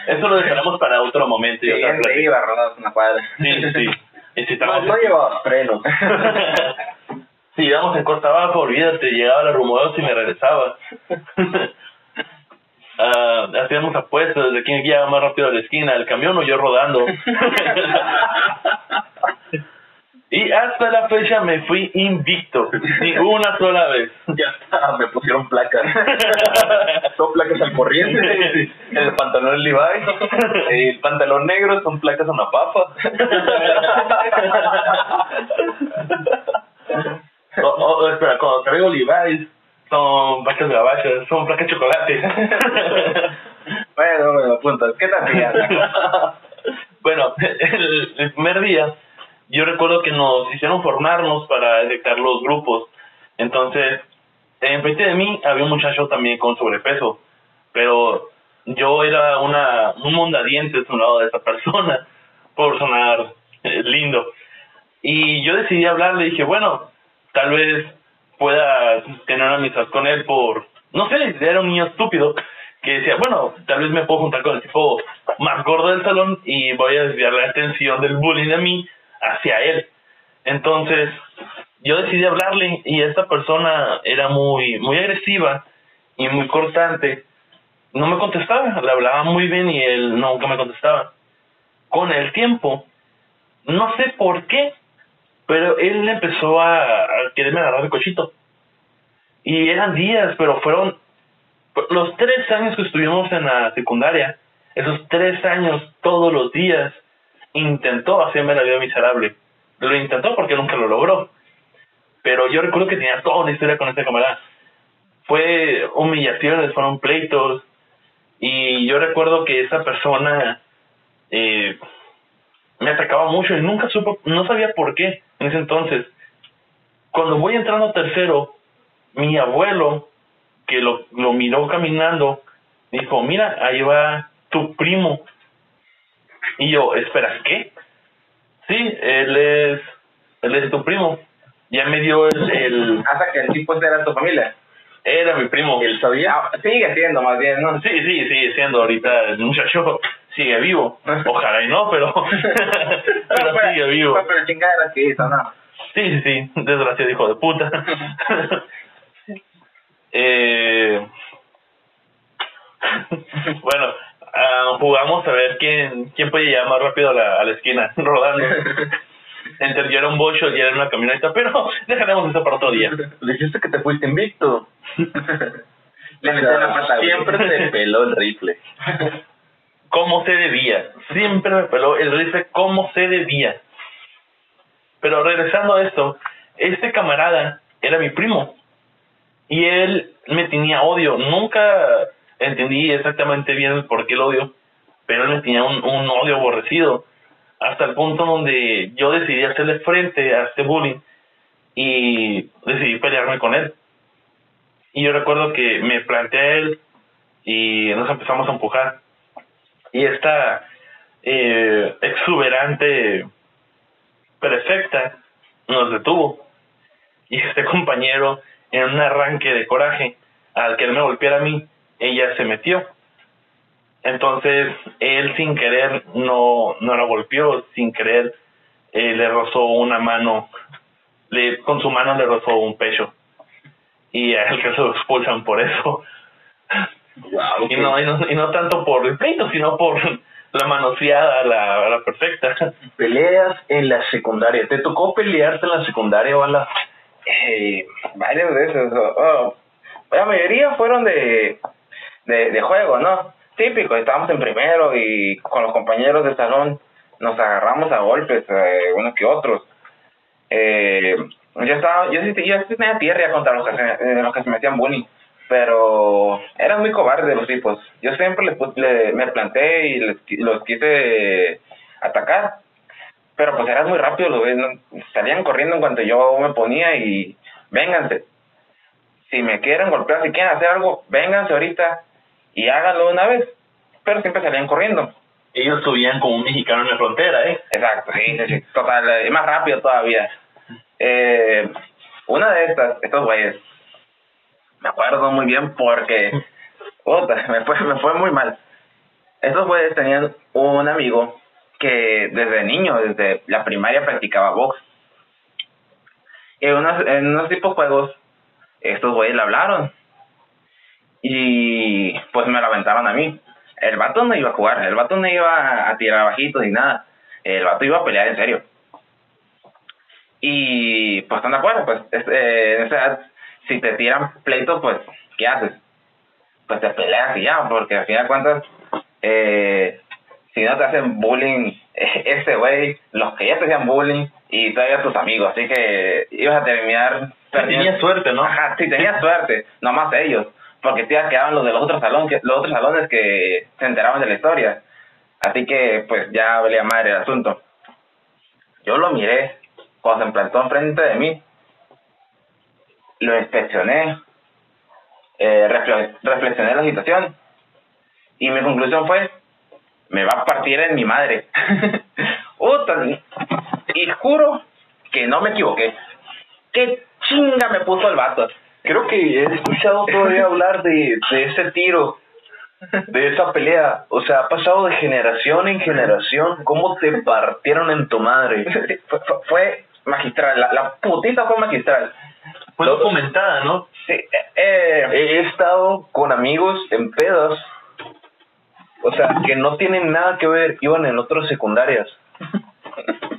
eso lo dejaremos para otro momento. y Sí, otra iba rodados una cuadra. Sí, sí. Y si (laughs) No, estábamos- no llevabas frenos. si íbamos en Costa Baja, olvídate, llegaba la rumoreos y me regresaba. Ah, hacíamos apuestas de quién guiaba más rápido a la esquina, el camión o yo rodando. Y hasta la fecha me fui invicto, (laughs) ni una sola vez. ya está, me pusieron placas. (laughs) son placas al corriente. El pantalón Levi. El pantalón negro son placas a una papa. O, (laughs) o, espera, cuando traigo Levi's, son placas gabachas, son placas de chocolate. bueno, bueno, puntos. ¿Qué hacían? bueno, el, el primer día, yo recuerdo que nos hicieron formarnos para detectar los grupos. Entonces, enfrente de mí había un muchacho también con sobrepeso, pero yo era una un mondadientes a un lado de esa persona, (laughs) por sonar eh, lindo. Y yo decidí hablarle, dije, bueno, tal vez pueda tener una amistad con él por, no sé, era un niño estúpido que decía, bueno, tal vez me puedo juntar con el tipo más gordo del salón y voy a desviar la atención del bullying de mí hacia él. Entonces, yo decidí hablarle y esta persona era muy, muy agresiva y muy cortante. No me contestaba, le hablaba muy bien y él nunca me contestaba. Con el tiempo, no sé por qué, pero él empezó a, a quererme agarrar de cochito. Y eran días, pero fueron los tres años que estuvimos en la secundaria, esos tres años, todos los días, intentó hacerme la vida miserable. Lo intentó porque nunca lo logró. Pero yo recuerdo que tenía toda una historia con este camarada. Fue humillaciones, fueron pleitos. Y yo recuerdo que esa persona eh, me atacaba mucho y nunca supo, no sabía por qué en ese entonces. Cuando voy entrando tercero, mi abuelo, que lo, lo miró caminando, dijo, mira, ahí va tu primo. Y yo, espera, ¿qué? Sí, él es, él es tu primo. Ya me dio el, el Hasta que el tipo era tu familia. era mi primo. Él sabía. Ah, sigue siendo más bien, ¿no? Sí, sí, sigue siendo ahorita el muchacho sigue vivo. (laughs) Ojalá y no, pero, (laughs) pero sigue vivo. fue Pero chingaderas que hizo, ¿no? Sí, sí, sí, desgraciado hijo de puta. (laughs) eh, bueno, ah, jugamos a ver quién quién puede llegar más rápido a la, a la esquina, (laughs) rodando. Entre yo era un bocho y era una camioneta, pero (laughs) dejaremos eso para otro día. Dijiste que te fuiste invicto. (laughs) Le metí la pata. Siempre te peló el rifle. como se debía. Siempre me peló el rifle como se debía. Pero regresando a esto, este camarada era mi primo. Y él me tenía odio. Nunca entendí exactamente bien por qué el odio. Pero él me tenía un, odio aborrecido. Hasta el punto donde yo decidí hacerle frente a este bullying. Y decidí pelearme con él. Y yo recuerdo que me planteé a él y nos empezamos a empujar. Y esta eh, exuberante perfecta nos detuvo. Y este (laughs) compañero, en un arranque de coraje, al que él me golpeara a mí, ella se metió. Entonces, él sin querer no, no la golpeó, sin querer eh, le rozó una mano, le, con su mano le rozó un pecho. Y a él que se lo expulsan por eso. y, no, y, no, y no tanto por el pleito, sino por la manoseada, la, la perfecta. Peleas en la secundaria. ¿Te tocó pelearte en la secundaria, Bala? Eh, varios de esos. oh, la mayoría fueron de, de, de juego, ¿no? Típico, estábamos en primero y con los compañeros del salón nos agarramos a golpes, eh, unos que otros. Eh, yo estaba, yo sí, yo tenía tierra contra los que, se, eh, los que se metían bullying, pero eran muy cobardes los tipos. Yo siempre les, pu- le- me planté y les, los quise atacar, pero pues eran muy rápidos, salían corriendo en cuanto yo me ponía y vénganse. Si me quieren golpear, si quieren hacer algo, vénganse ahorita y háganlo una vez. Pero siempre salían corriendo. Ellos subían como un mexicano en la frontera, ¿eh? Exacto, sí, sí, sí, total, eh, más rápido todavía. Eh, una de estas, estos güeyes, me acuerdo muy bien porque, puta, me fue, me fue muy mal. Estos güeyes tenían un amigo que desde niño, desde la primaria practicaba box. Y en unos, en unos tipos de juegos, estos güeyes le hablaron. Y pues me lo aventaron a mí. El vato no iba a jugar, el vato no iba a tirar bajitos ni nada. El vato iba a pelear en serio. Y pues están de acuerdo, pues es- eh, en esa edad, si te tiran pleito, pues, ¿qué haces? Pues te peleas y ya, porque al final de cuentas, eh, si no te hacen bullying (laughs) ese güey, los que ya te hacían bullying y todavía tus amigos, así que ibas a terminar Tenías suerte, ¿no? Ajá, sí, tenías suerte, nomás ellos, porque te quedaban los de los otros salones, los otros salones que se enteraban de la historia. Así que, pues, ya valía madre el asunto. Yo lo miré cuando se plantó enfrente de mí, lo inspeccioné, eh, refle- reflexioné la situación y mi conclusión fue, me va a partir en mi madre. (laughs) Y juro que no me equivoqué. ¿Qué chinga me puso el vato? Creo que he escuchado todavía hablar de, de ese tiro, de esa pelea. O sea, ha pasado de generación en generación. ¿Cómo te partieron en tu madre? (laughs) fue, fue- fue magistral, la, la putita fue magistral. Fue documentada, ¿no? Sí, eh, eh, He estado con amigos en pedas, o sea, que no tienen nada que ver, iban en otras secundarias. (laughs)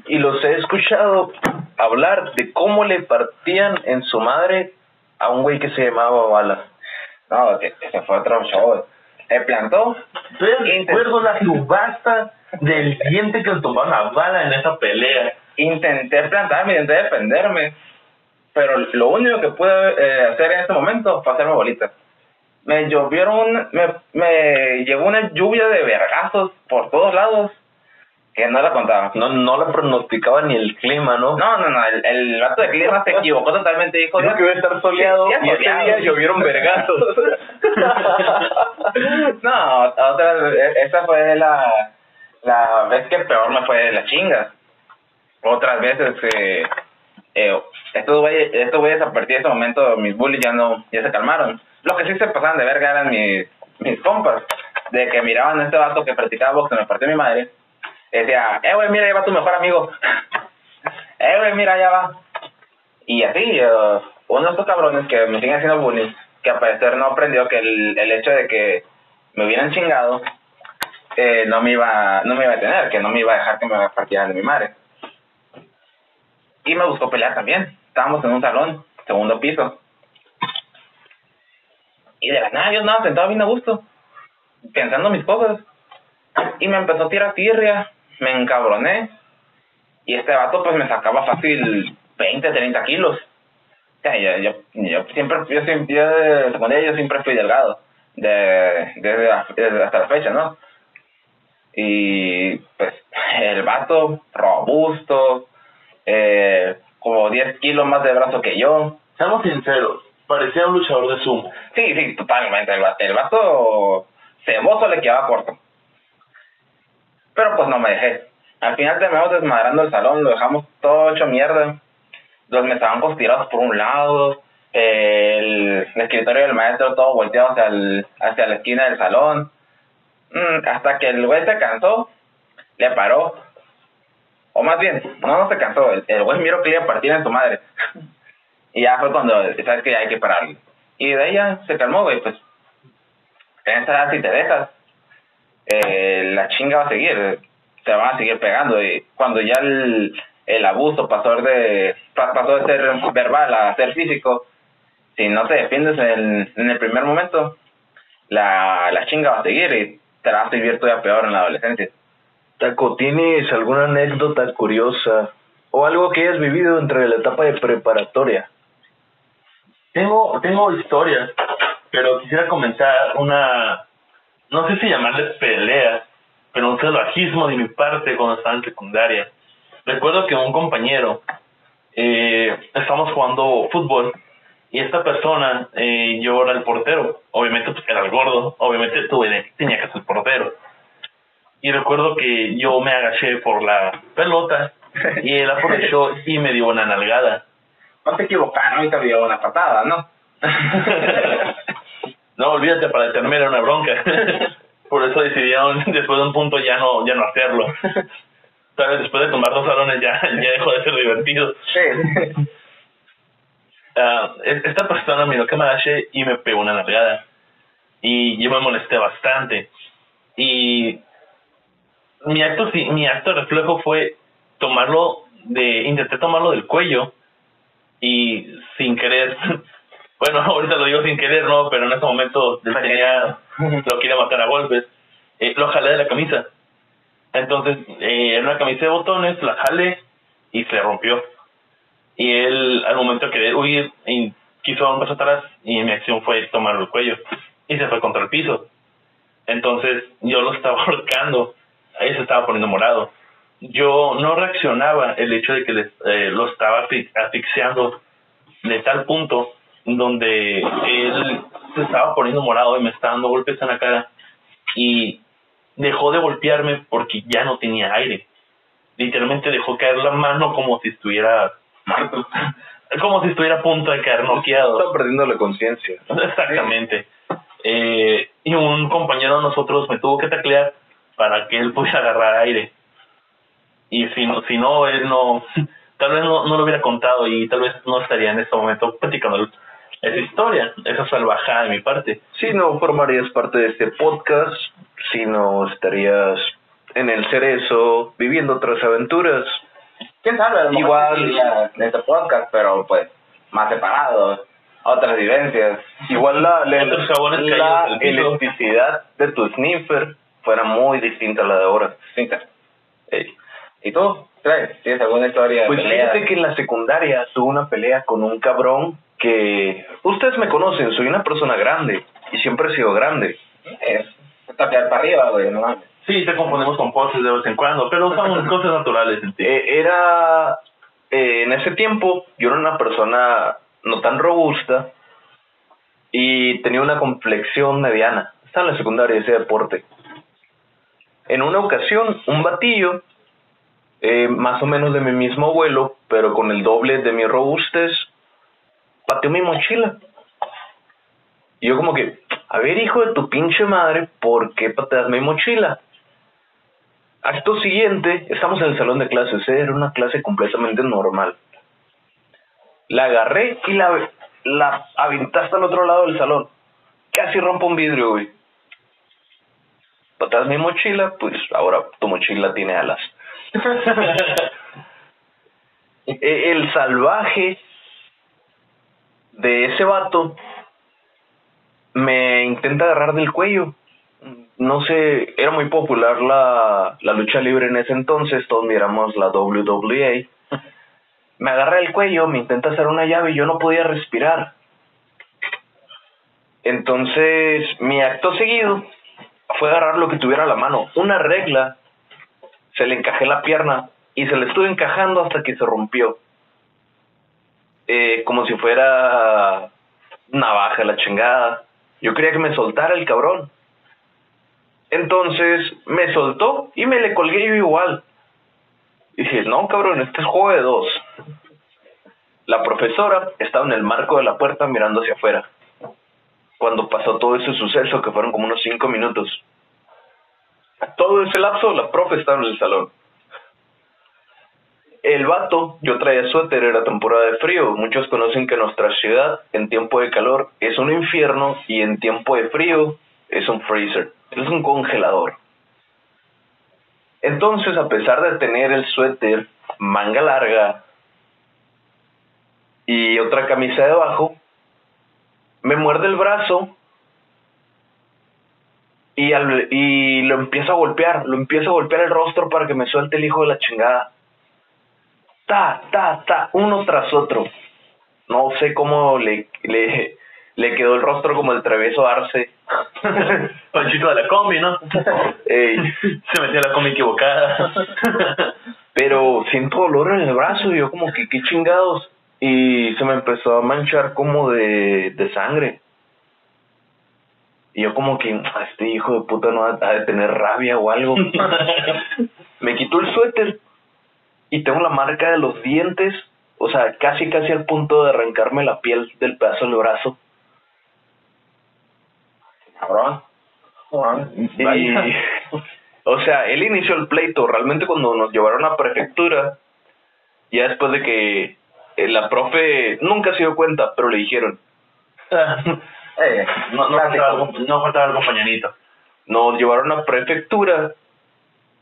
Y los he escuchado hablar de cómo le partían en su madre a un güey que se llamaba Bala. no, que- ese fue otro show. Se plantó, recuerdo la subasta del diente que le tomaron a bala en esa pelea. intenté plantarme, intenté defenderme, pero lo único que pude eh, hacer en ese momento fue hacerme bolita. Me llovieron, me, me llegó una lluvia de vergazos por todos lados que no la contaba. No, no la pronosticaba ni el clima, ¿no? No, no, no, el, el vato de clima se equivocó totalmente, dijo, Dijo que iba a estar soleado y ese día llovieron vergazos. (laughs) no, otra, esa fue la, la vez que peor me fue de la chinga. Otras veces, eh, eh, estos güeyes, estos güeyes a partir de ese momento, mis bullies ya no, ya se calmaron. Lo que sí se pasaban de verga eran mis, mis compas, de que miraban a este vato que practicaba box, me partió mi madre, decía, eh güey, mira, ahí va tu mejor amigo. (laughs) eh güey, mira, allá va. Y así, eh, uno de estos cabrones que me siguen haciendo bullying, que a parecer no aprendió que el, el hecho de que me hubieran chingado, eh, no me iba no me iba a detener, que no me iba a dejar que me partieran de mi madre. Y me buscó pelear también. Estábamos en un salón, segundo piso. Y de la nada yo andaba sentado bien a gusto, pensando mis cosas. Y me empezó a tirar tirria, me encabroné. Y este vato pues me sacaba fácil 20, 30 kilos. O sea, yo, yo, yo siempre, yo siempre, yo de secundaria yo siempre fui delgado. De, desde, la- desde hasta la fecha, ¿no? Y pues el vato robusto, eh, como 10 kilos más de brazo que yo. Seamos sinceros, parecía un luchador de sumo. Sí, sí, totalmente. El el vato ceboso le quedaba corto. Pero pues no me dejé. Al final terminamos desmadrando el salón, lo dejamos todo hecho mierda. Los mesabancos tirados por un lado, el, el escritorio del maestro todo volteado hacia, el, hacia la esquina del salón. Mm, hasta que el güey se cansó, le paró. O más bien, no, no se cansó, el, güey miró que le iba a partir en su madre. (laughs) y ya fue cuando, sabes que ya hay que pararlo. Y de ahí se calmó, güey, pues. En si te dejas, eh, la chinga va a seguir, te van a seguir pegando. Y cuando ya el, el abuso pasó de, pa- pasó de ser verbal a ser físico, si no te defiendes en, en el primer momento, la, la chinga va a seguir y te la vas a vivir todavía peor en la adolescencia. Taco, ¿tienes alguna anécdota curiosa o algo que hayas vivido entre la etapa de preparatoria? Tengo, tengo historias, pero quisiera comenzar una, no sé si llamarles pelea, pero un salvajismo de mi parte cuando estaba en secundaria. Recuerdo que un compañero, eh, estábamos jugando fútbol y esta persona, eh, yo era el portero, obviamente pues era el gordo, obviamente tuve, tenía que ser portero. Y recuerdo que yo me agaché por la pelota y él aprovechó (laughs) y me dio una nalgada. No te equivocaron, ahorita me dio una patada, ¿no? (laughs) No, olvídate, para detenerme era una bronca. (laughs) Por eso decidieron (laughs) después de un punto ya no ya no hacerlo. (laughs) Tal vez después de tomar dos salones ya, ya dejó de ser divertido. sí. Es- esta persona miró que me agaché y me pegó una nalgada. Y yo me molesté bastante. Y mi acto, mi acto de reflejo fue tomarlo de, intenté tomarlo del cuello y sin querer, bueno, (laughs) ahorita lo digo sin querer, no, pero en ese momento él tenía, (laughs) lo quería matar a golpes, eh, lo jalé de la camisa. Entonces, eh, era una camisa de botones, la jalé y se rompió. Y él, al momento de querer huir, y quiso dar un paso atrás y mi acción fue tomarlo el cuello y se fue contra el piso. Entonces, yo lo (laughs) estaba ahorcando, ahí se estaba poniendo morado. Yo no reaccionaba el hecho de que les- eh, lo estaba asfi- asfixiando de tal punto donde él se estaba poniendo morado y me estaba dando golpes en la cara y dejó de golpearme porque ya no tenía aire. Literalmente dejó caer la mano como si estuviera Muerto. (laughs) como si estuviera a punto de caer noqueado. Estaba perdiendo la conciencia. Exactamente. Eh, y un compañero de nosotros me tuvo que taclear para que él pudiera agarrar aire. Y si no, si no él no, (laughs) tal vez no, no lo hubiera contado y tal vez no estaría en este momento platicando esa historia, esa salvajada de mi parte. Si no formarías parte de este podcast, si no estarías en el cerezo viviendo otras aventuras. ¿Quién sabe? A lo mejor Igual- en este podcast, pero pues más separado, otras vivencias. Igual la, la, la elasticidad de tu sniffer fuera muy distinta a la de ahora. Sí, claro. Ey. ¿Y tú? ¿Tienes alguna historia? Pues fíjate que en la secundaria tuve una pelea con un cabrón que ustedes me conocen, soy una persona grande y siempre he sido grande. Es tapear para arriba, güey, no mames. Sí, te confundimos con poses de vez en cuando, pero son (laughs) cosas naturales en ti. Eh, era eh, en ese tiempo yo era una persona no tan robusta y tenía una complexión mediana. Estaba en la secundaria ese deporte. En una ocasión, un batillo, eh, más o menos de mi mismo vuelo, pero con el doble de mi robustez, pateó mi mochila. Y yo como que, a ver hijo de tu pinche madre, ¿por qué pateas mi mochila? Acto siguiente, estamos en el salón de clases, ¿eh? era una clase completamente normal. La agarré y la, la aventé hasta el otro lado del salón. Casi rompo un vidrio, güey. Patas mi mochila, pues ahora tu mochila tiene alas. (laughs) E- El salvaje de ese vato me intenta agarrar del cuello. no sé, era muy popular la, lucha libre en ese entonces, todos miramos la WWA. Me agarré el cuello, me intenta hacer una llave y yo no podía respirar. Entonces, mi acto seguido fue agarrar lo que tuviera a la mano, una regla, se le encajé la pierna y se le estuve encajando hasta que se rompió. Eh, como si fuera navaja la chingada. Yo quería que me soltara el cabrón. Entonces me soltó y me le colgué yo igual. Y dije, no cabrón, este es juego de dos. La profesora estaba en el marco de la puerta mirando hacia afuera. Cuando pasó todo ese suceso, que fueron como unos cinco minutos. Todo ese lapso, la profe estaba en el salón. El vato, yo traía suéter, era temporada de frío. Muchos conocen que nuestra ciudad en tiempo de calor es un infierno y en tiempo de frío es un freezer, es un congelador. Entonces, a pesar de tener el suéter, manga larga y otra camisa debajo, me muerde el brazo y, y lo empiezo a golpear, lo empiezo a golpear el rostro para que me suelte el hijo de la chingada ta, ta, ta, uno tras otro. No sé cómo le, le, le quedó el rostro como el travieso Arce. (laughs) Panchito de la combi, ¿no? Se metió la combi equivocada. Pero siento dolor en el brazo y yo como que qué chingados. Y se me empezó a manchar como de, de sangre. Y yo como que, ah, este hijo de puta no ha de tener rabia o algo. (laughs) me quitó el suéter y tengo la marca de los dientes, o sea, casi casi al punto de arrancarme la piel del pedazo del brazo. Cabrón. Y, o sea, él inició el pleito, realmente cuando nos llevaron a prefectura, ya después de que eh, la profe nunca se dio cuenta, pero le dijeron. (laughs) eh, no, no, faltaba, no faltaba el compañerito. Nos llevaron a prefectura,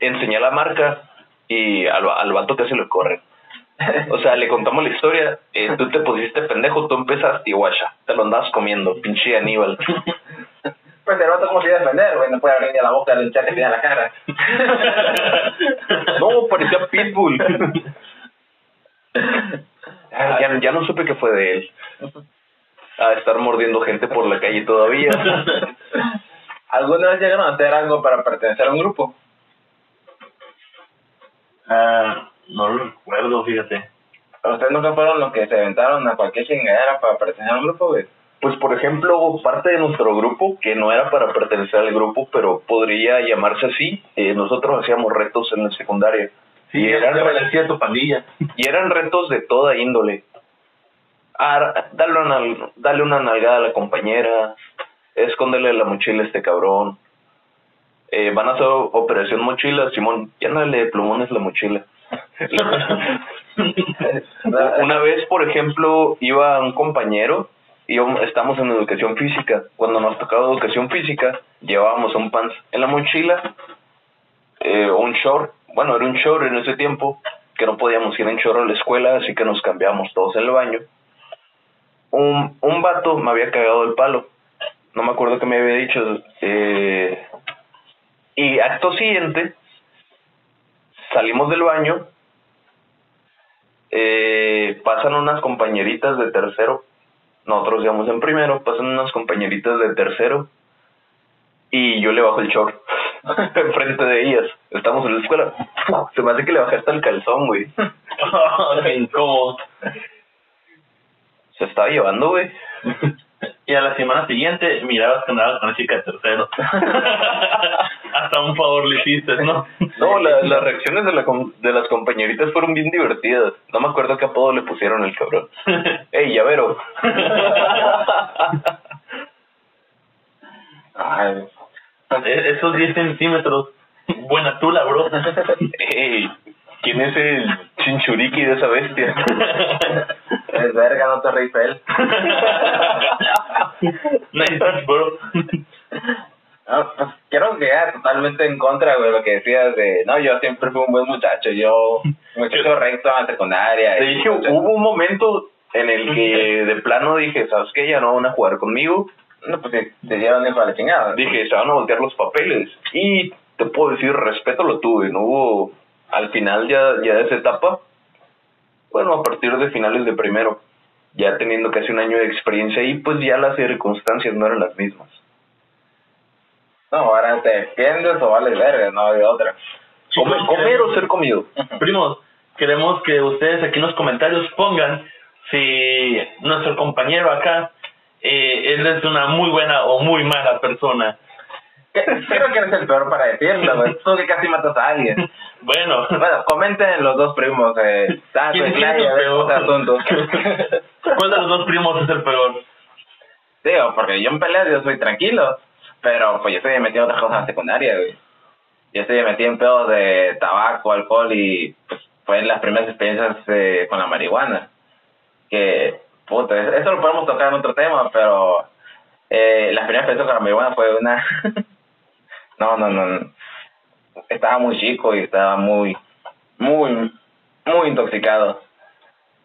enseñé la marca y al, al vato casi lo corren. O sea, le contamos la historia, eh, tú te pusiste pendejo, tú empezaste y guacha, te lo andabas comiendo, pinche Aníbal. (laughs) Pues el vato como se iba a defender, güey, no puede abrir ni la boca, le echarte en la cara. (laughs) no, parecía Pitbull. ya, ya no supe qué fue de él. A estar mordiendo gente por la calle todavía. (laughs) ¿Alguna vez llegaron a hacer algo para pertenecer a un grupo? Ah, no lo recuerdo, fíjate. ¿Ustedes nunca fueron los que se aventaron a cualquier chingadera para pertenecer a un grupo, güey? Pues, por ejemplo, parte de nuestro grupo, que no era para pertenecer al grupo, pero podría llamarse así, eh, nosotros hacíamos retos en la secundaria. Sí, y eran, de tu pandilla. (laughs) Y eran retos de toda índole. Ah, dale, una, dale una nalgada a la compañera, escóndele la mochila a este cabrón, eh, van a hacer operación mochila, Simón, llénale de plumones la mochila. (laughs) Una vez, por ejemplo, iba un compañero y estamos en educación física. Cuando nos tocaba educación física, llevábamos un pants en la mochila, eh, un short, bueno, era un short en ese tiempo, que no podíamos ir en short a la escuela, así que nos cambiamos todos en el baño. Un, un vato me había cagado el palo. No me acuerdo qué me había dicho. Eh, y acto siguiente, salimos del baño, eh, pasan unas compañeritas de tercero, nosotros íbamos en primero, pasan unas compañeritas de tercero y yo le bajo el short (laughs) enfrente de ellas. Estamos en la escuela. Se me hace que le bajé hasta el calzón, güey. (laughs) incómodo. Se estaba llevando, güey. (laughs) Y a la semana siguiente mirabas que andabas con una chica de tercero. Hasta un favor le hiciste, ¿no? No, las reacciones de, la, de las compañeritas fueron bien divertidas. No me acuerdo qué apodo le pusieron el cabrón. (laughs) ¡Ey, llavero! Ay, e-, esos 10 centímetros. Buena tula, bro. Ey, ¿quién es el chinchuriqui de esa bestia? Es verga, no te reí él. (laughs) nice bro. No, pues quiero quedar totalmente en contra, güey, lo que decías de, no, yo siempre fui un buen muchacho, yo, (laughs) muchacho recto en la secundaria. Te dije, hubo un momento en el que de plano dije, ¿sabes qué? Ya no van a jugar conmigo, No, pues te, te dieron hijo de la chingada. Dije, se van a voltear los papeles. Y te puedo decir, respeto lo tuve. No hubo, al final ya, ya de esa etapa, bueno, a partir de finales de primero, ya teniendo casi un año de experiencia y pues ya las circunstancias no eran las mismas. No, ahora te defiendes o vales verga, no hay otra. Chicos, comer o ser comido. (laughs) Primos, queremos que ustedes aquí en los comentarios pongan si nuestro compañero acá eh, él es una muy buena o muy mala persona. Creo que eres el peor para decirlo. (laughs) Tú que casi matas a alguien. Bueno, Bueno, comenten los dos primos, eh, ¿Quién- y quién es Clay, el a ver peor? este asunto. (laughs) ¿cuál de los dos primos es el peor? Digo, porque yo en peleas yo soy tranquilo, pero pues yo estoy metido en otras cosas en la secundaria, güey. Yo estoy metido en pedos de tabaco, alcohol y pues fue las primeras experiencias eh, con la marihuana. Que, puta, es- eso lo podemos tocar en otro tema, pero eh, las primeras experiencias con la marihuana fue una... (laughs) no, no, no. Estaba muy chico y estaba muy, muy, muy intoxicado.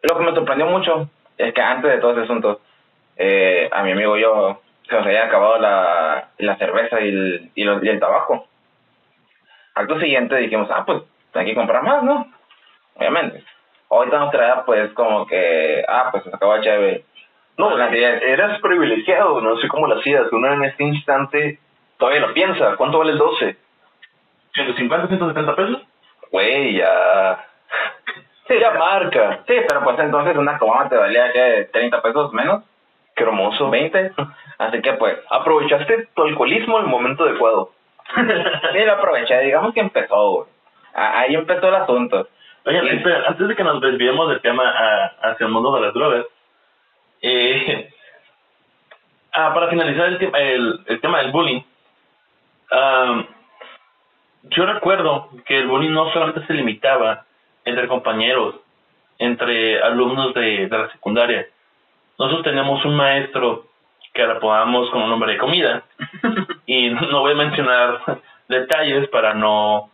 Lo que me sorprendió mucho es que antes de todo ese asunto, eh, a mi amigo yo se nos había acabado la, la cerveza y el, y, los- y el tabaco. Acto siguiente dijimos, ah, pues hay que comprar más, ¿no? Obviamente. Ahorita nos trae, pues, como que, ah, pues se acabó el chévere. No, ideas. eras privilegiado, no sé cómo lo hacías. Uno en este instante todavía lo piensa. ¿Cuánto vale el 12? ¿150, 170 pesos? Güey, ya. Sí, (laughs) ya marca. Sí, pero pues entonces una comama te valía, que 30 pesos menos, Qué hermoso. 20. Así que pues, Aprovechaste tu alcoholismo en el momento adecuado. (laughs) sí lo aproveché, digamos que empezó, güey. Ahí empezó el asunto. Espera, antes de que nos desviemos del tema a- hacia el mundo de las drogas, eh, (laughs) ah, para finalizar el, tema- el, el tema del bullying, am, yo recuerdo que el bullying no solamente se limitaba entre compañeros, entre alumnos de, de la secundaria. Nosotros teníamos un maestro que le apodamos con un nombre de comida, (laughs) y no voy a mencionar detalles para no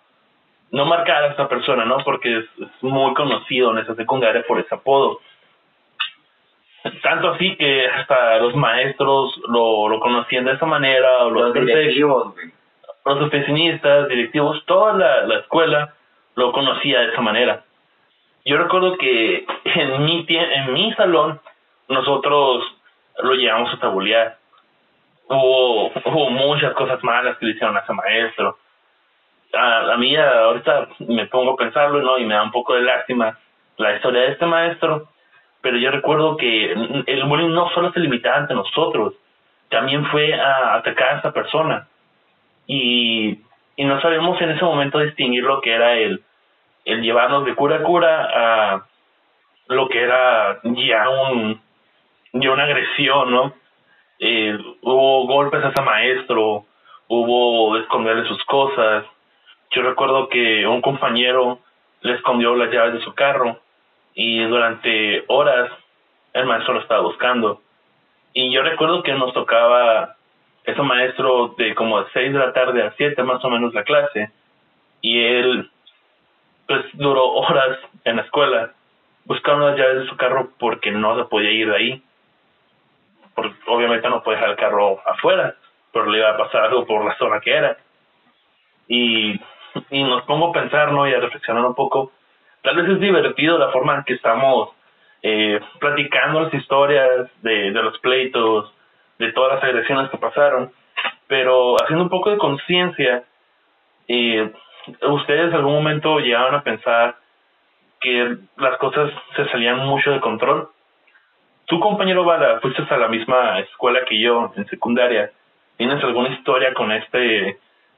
no marcar a esta persona, ¿no? Porque es, es muy conocido en esa secundaria por ese apodo. Tanto así que hasta los maestros lo, lo conocían de esa manera, o los, Los directivos, los oficinistas, directivos, toda la, la escuela lo conocía de esa manera. Yo recuerdo que en mi, en mi salón nosotros lo llevamos a tabulear. Hubo, hubo muchas cosas malas que le hicieron a ese maestro. A, a mí ahorita me pongo a pensarlo ¿no? y me da un poco de lástima la historia de este maestro, pero yo recuerdo que el bullying no solo se limitaba ante nosotros, también fue a atacar a esa persona y, y no sabemos en ese momento distinguir lo que era el, el llevarnos de cura a cura a lo que era ya un ya una agresión, ¿no? Eh, hubo golpes a ese maestro, hubo esconderle sus cosas. Yo recuerdo que un compañero le escondió las llaves de su carro y durante horas el maestro lo estaba buscando. Y yo recuerdo que nos tocaba ese maestro de como de 6 de la tarde a 7 más o menos la clase y él pues duró (laughs) horas en la escuela buscando las llaves de su carro porque no se podía ir de ahí porque obviamente no puede dejar el carro afuera pero le iba a pasar algo por la zona que era y, y nos pongo a pensar ¿no? y a reflexionar un poco tal vez es divertido la forma en que estamos eh, platicando las historias de, de los pleitos de todas las agresiones que pasaron, pero haciendo un poco de conciencia, eh, ¿ustedes en algún momento llegaron a pensar que las cosas se salían mucho de control? Tu compañero Bala, fuiste a la misma escuela que yo en secundaria. ¿Tienes alguna historia con este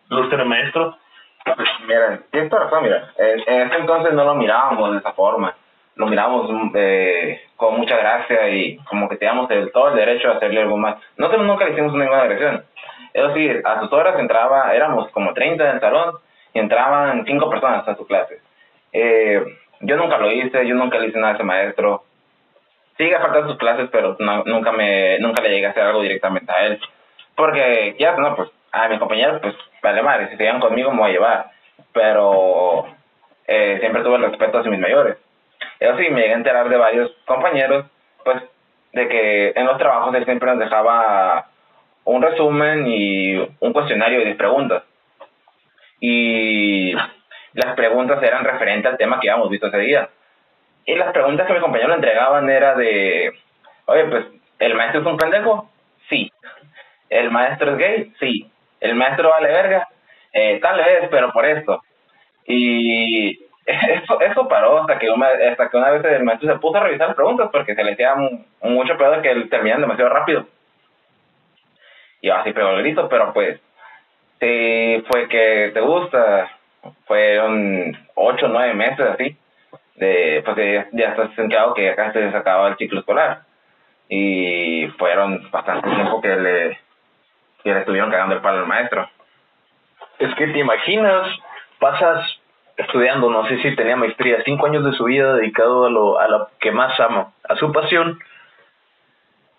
lustre maestro? Pues, Mira, tienes toda razón, mira. En, en ese entonces no lo mirábamos de esa forma. Lo mirábamos eh, con mucha gracia y como que teníamos el, todo el derecho a hacerle algo más. Nosotros nunca le hicimos ninguna agresión. Eso sí, a sus horas entraba, éramos como 30 en el salón y entraban 5 personas a su clase. Eh, yo nunca lo hice, yo nunca le hice nada a ese maestro. A faltar sus clases, pero no- nunca me nunca le llegué a hacer algo directamente a él. Porque ya, no, pues a mis compañeros, pues vale madre, si siguen conmigo me voy a llevar. Pero eh, siempre tuve el respeto hacia mis mayores. Eso sí, me llegué a enterar de varios compañeros, pues, de que en los trabajos él siempre nos dejaba un resumen y un cuestionario de 10 preguntas. Y las preguntas eran referentes al tema que habíamos visto ese día. Y las preguntas que mi compañero le entregaban era de, oye, pues, ¿el maestro es un pendejo? Sí. ¿El maestro es gay? Sí. ¿El maestro vale verga? Eh, tal vez, pero por esto. Y (laughs) eso, eso paró hasta que, una, hasta que una vez el maestro se puso a revisar preguntas porque se le hacía mucho peor que terminan demasiado rápido. Y así pegó el grito, pero pues, sí, fue que te gusta. Fueron ocho nueve meses así. De, pues ya, estás centrado que acá se acababa el ciclo escolar. Y fueron bastante tiempo que le, que le estuvieron cagando el palo al maestro. Es que te imaginas, pasas estudiando, no sé si tenía maestría, cinco años de su vida dedicado a lo, a lo que más ama, a su pasión,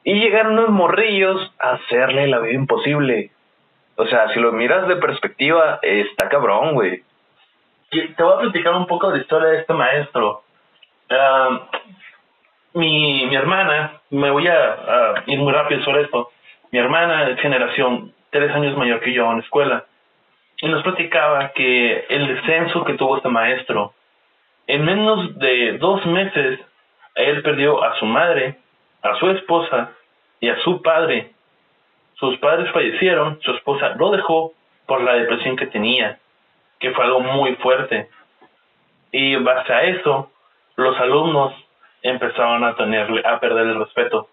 y llegaron unos morrillos a hacerle la vida imposible. O sea, si lo miras de perspectiva, está cabrón, güey. Te voy a platicar un poco de la historia de este maestro. Uh, mi, mi hermana, me voy a, ir muy rápido sobre esto. Mi hermana es generación tres años mayor que yo en la escuela y nos platicaba que el descenso que tuvo este maestro, en menos de dos meses, él perdió a su madre, a su esposa y a su padre. Sus padres fallecieron, su esposa lo dejó por la depresión que tenía, que fue algo muy fuerte. Y base a eso, los alumnos empezaron a tenerle, a perder el respeto.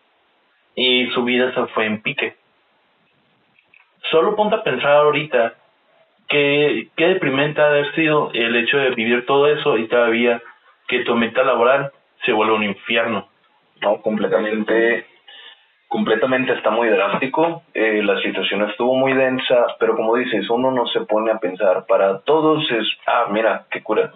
Y su vida se fue en pique. Solo ponte a pensar ahorita qué, qué deprimente ha haber sido el hecho de vivir todo eso y todavía que tu meta laboral se vuelva un infierno. No, completamente, completamente está muy drástico. Eh, la situación estuvo muy densa, pero como dices, uno no se pone a pensar. Para todos es, ah, mira, qué cura.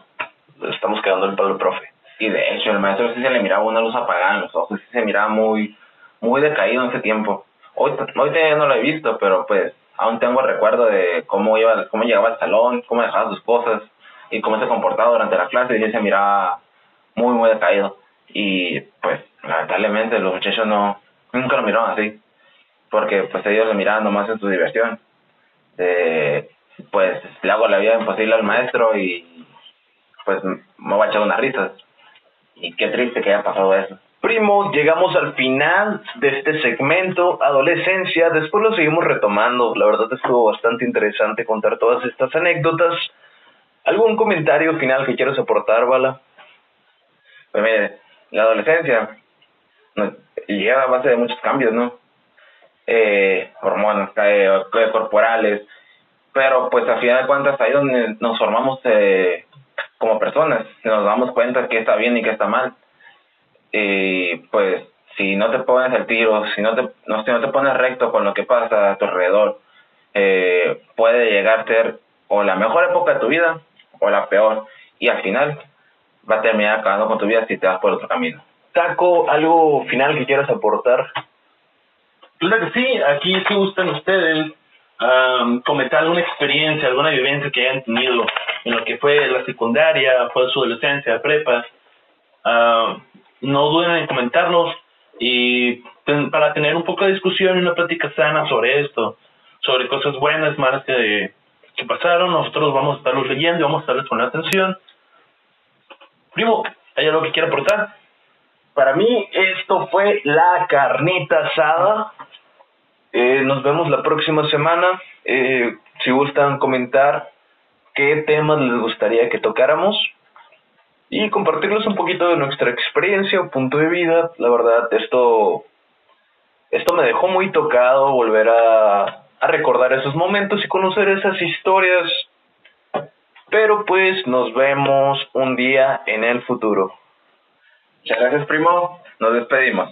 Estamos quedando el palo al profe. Y de hecho, el maestro sí se le miraba una luz apagada en los ojos, sí se miraba muy, muy decaído en ese tiempo. Hoy, hoy no lo he visto, pero pues aún tengo recuerdo de cómo iba, cómo llegaba al salón, cómo dejaba sus cosas y cómo se comportaba durante la clase y se miraba muy, muy decaído. Y pues, lamentablemente, los muchachos no, nunca lo miraron así, porque pues ellos lo miraban nomás en su diversión. Eh, pues le hago la vida imposible al maestro y pues me va a echar unas risas. Y qué triste que haya pasado eso. Primo, llegamos al final de este segmento, adolescencia, después lo seguimos retomando, la verdad estuvo bastante interesante contar todas estas anécdotas. ¿Algún comentario final que quieras aportar, Bala? Pues mire, la adolescencia llega a base de muchos cambios, ¿no? Eh, hormonas, eh, corporales, pero pues a final de cuentas ahí donde nos formamos eh, como personas, nos damos cuenta que está bien y que está mal y pues si no te pones el tiro, si no te, no, si no te pones recto con lo que pasa a tu alrededor, eh, puede llegar a ser o la mejor época de tu vida o la peor. Y al final va a terminar acabando con tu vida si te vas por otro camino. Taco, ¿algo final que quieras aportar? Claro que sí, aquí si gustan ustedes um, comentar alguna experiencia, alguna vivencia que hayan tenido en lo que fue la secundaria, fue su adolescencia, prepa. No duden en comentarlos y para tener un poco de discusión y una plática sana sobre esto, sobre cosas buenas, malas que, pasaron, nosotros vamos a estarlos leyendo vamos a estarles poniendo atención. Primo, ¿hay algo que quiera aportar? Para mí esto fue la carnita asada. Eh, nos vemos la próxima semana. Eh, si gustan comentar qué temas les gustaría que tocáramos, y compartirles un poquito de nuestra experiencia o punto de vida. La verdad, esto, esto me dejó muy tocado volver a, a recordar esos momentos y conocer esas historias. Pero pues nos vemos un día en el futuro. Muchas gracias, primo. Nos despedimos.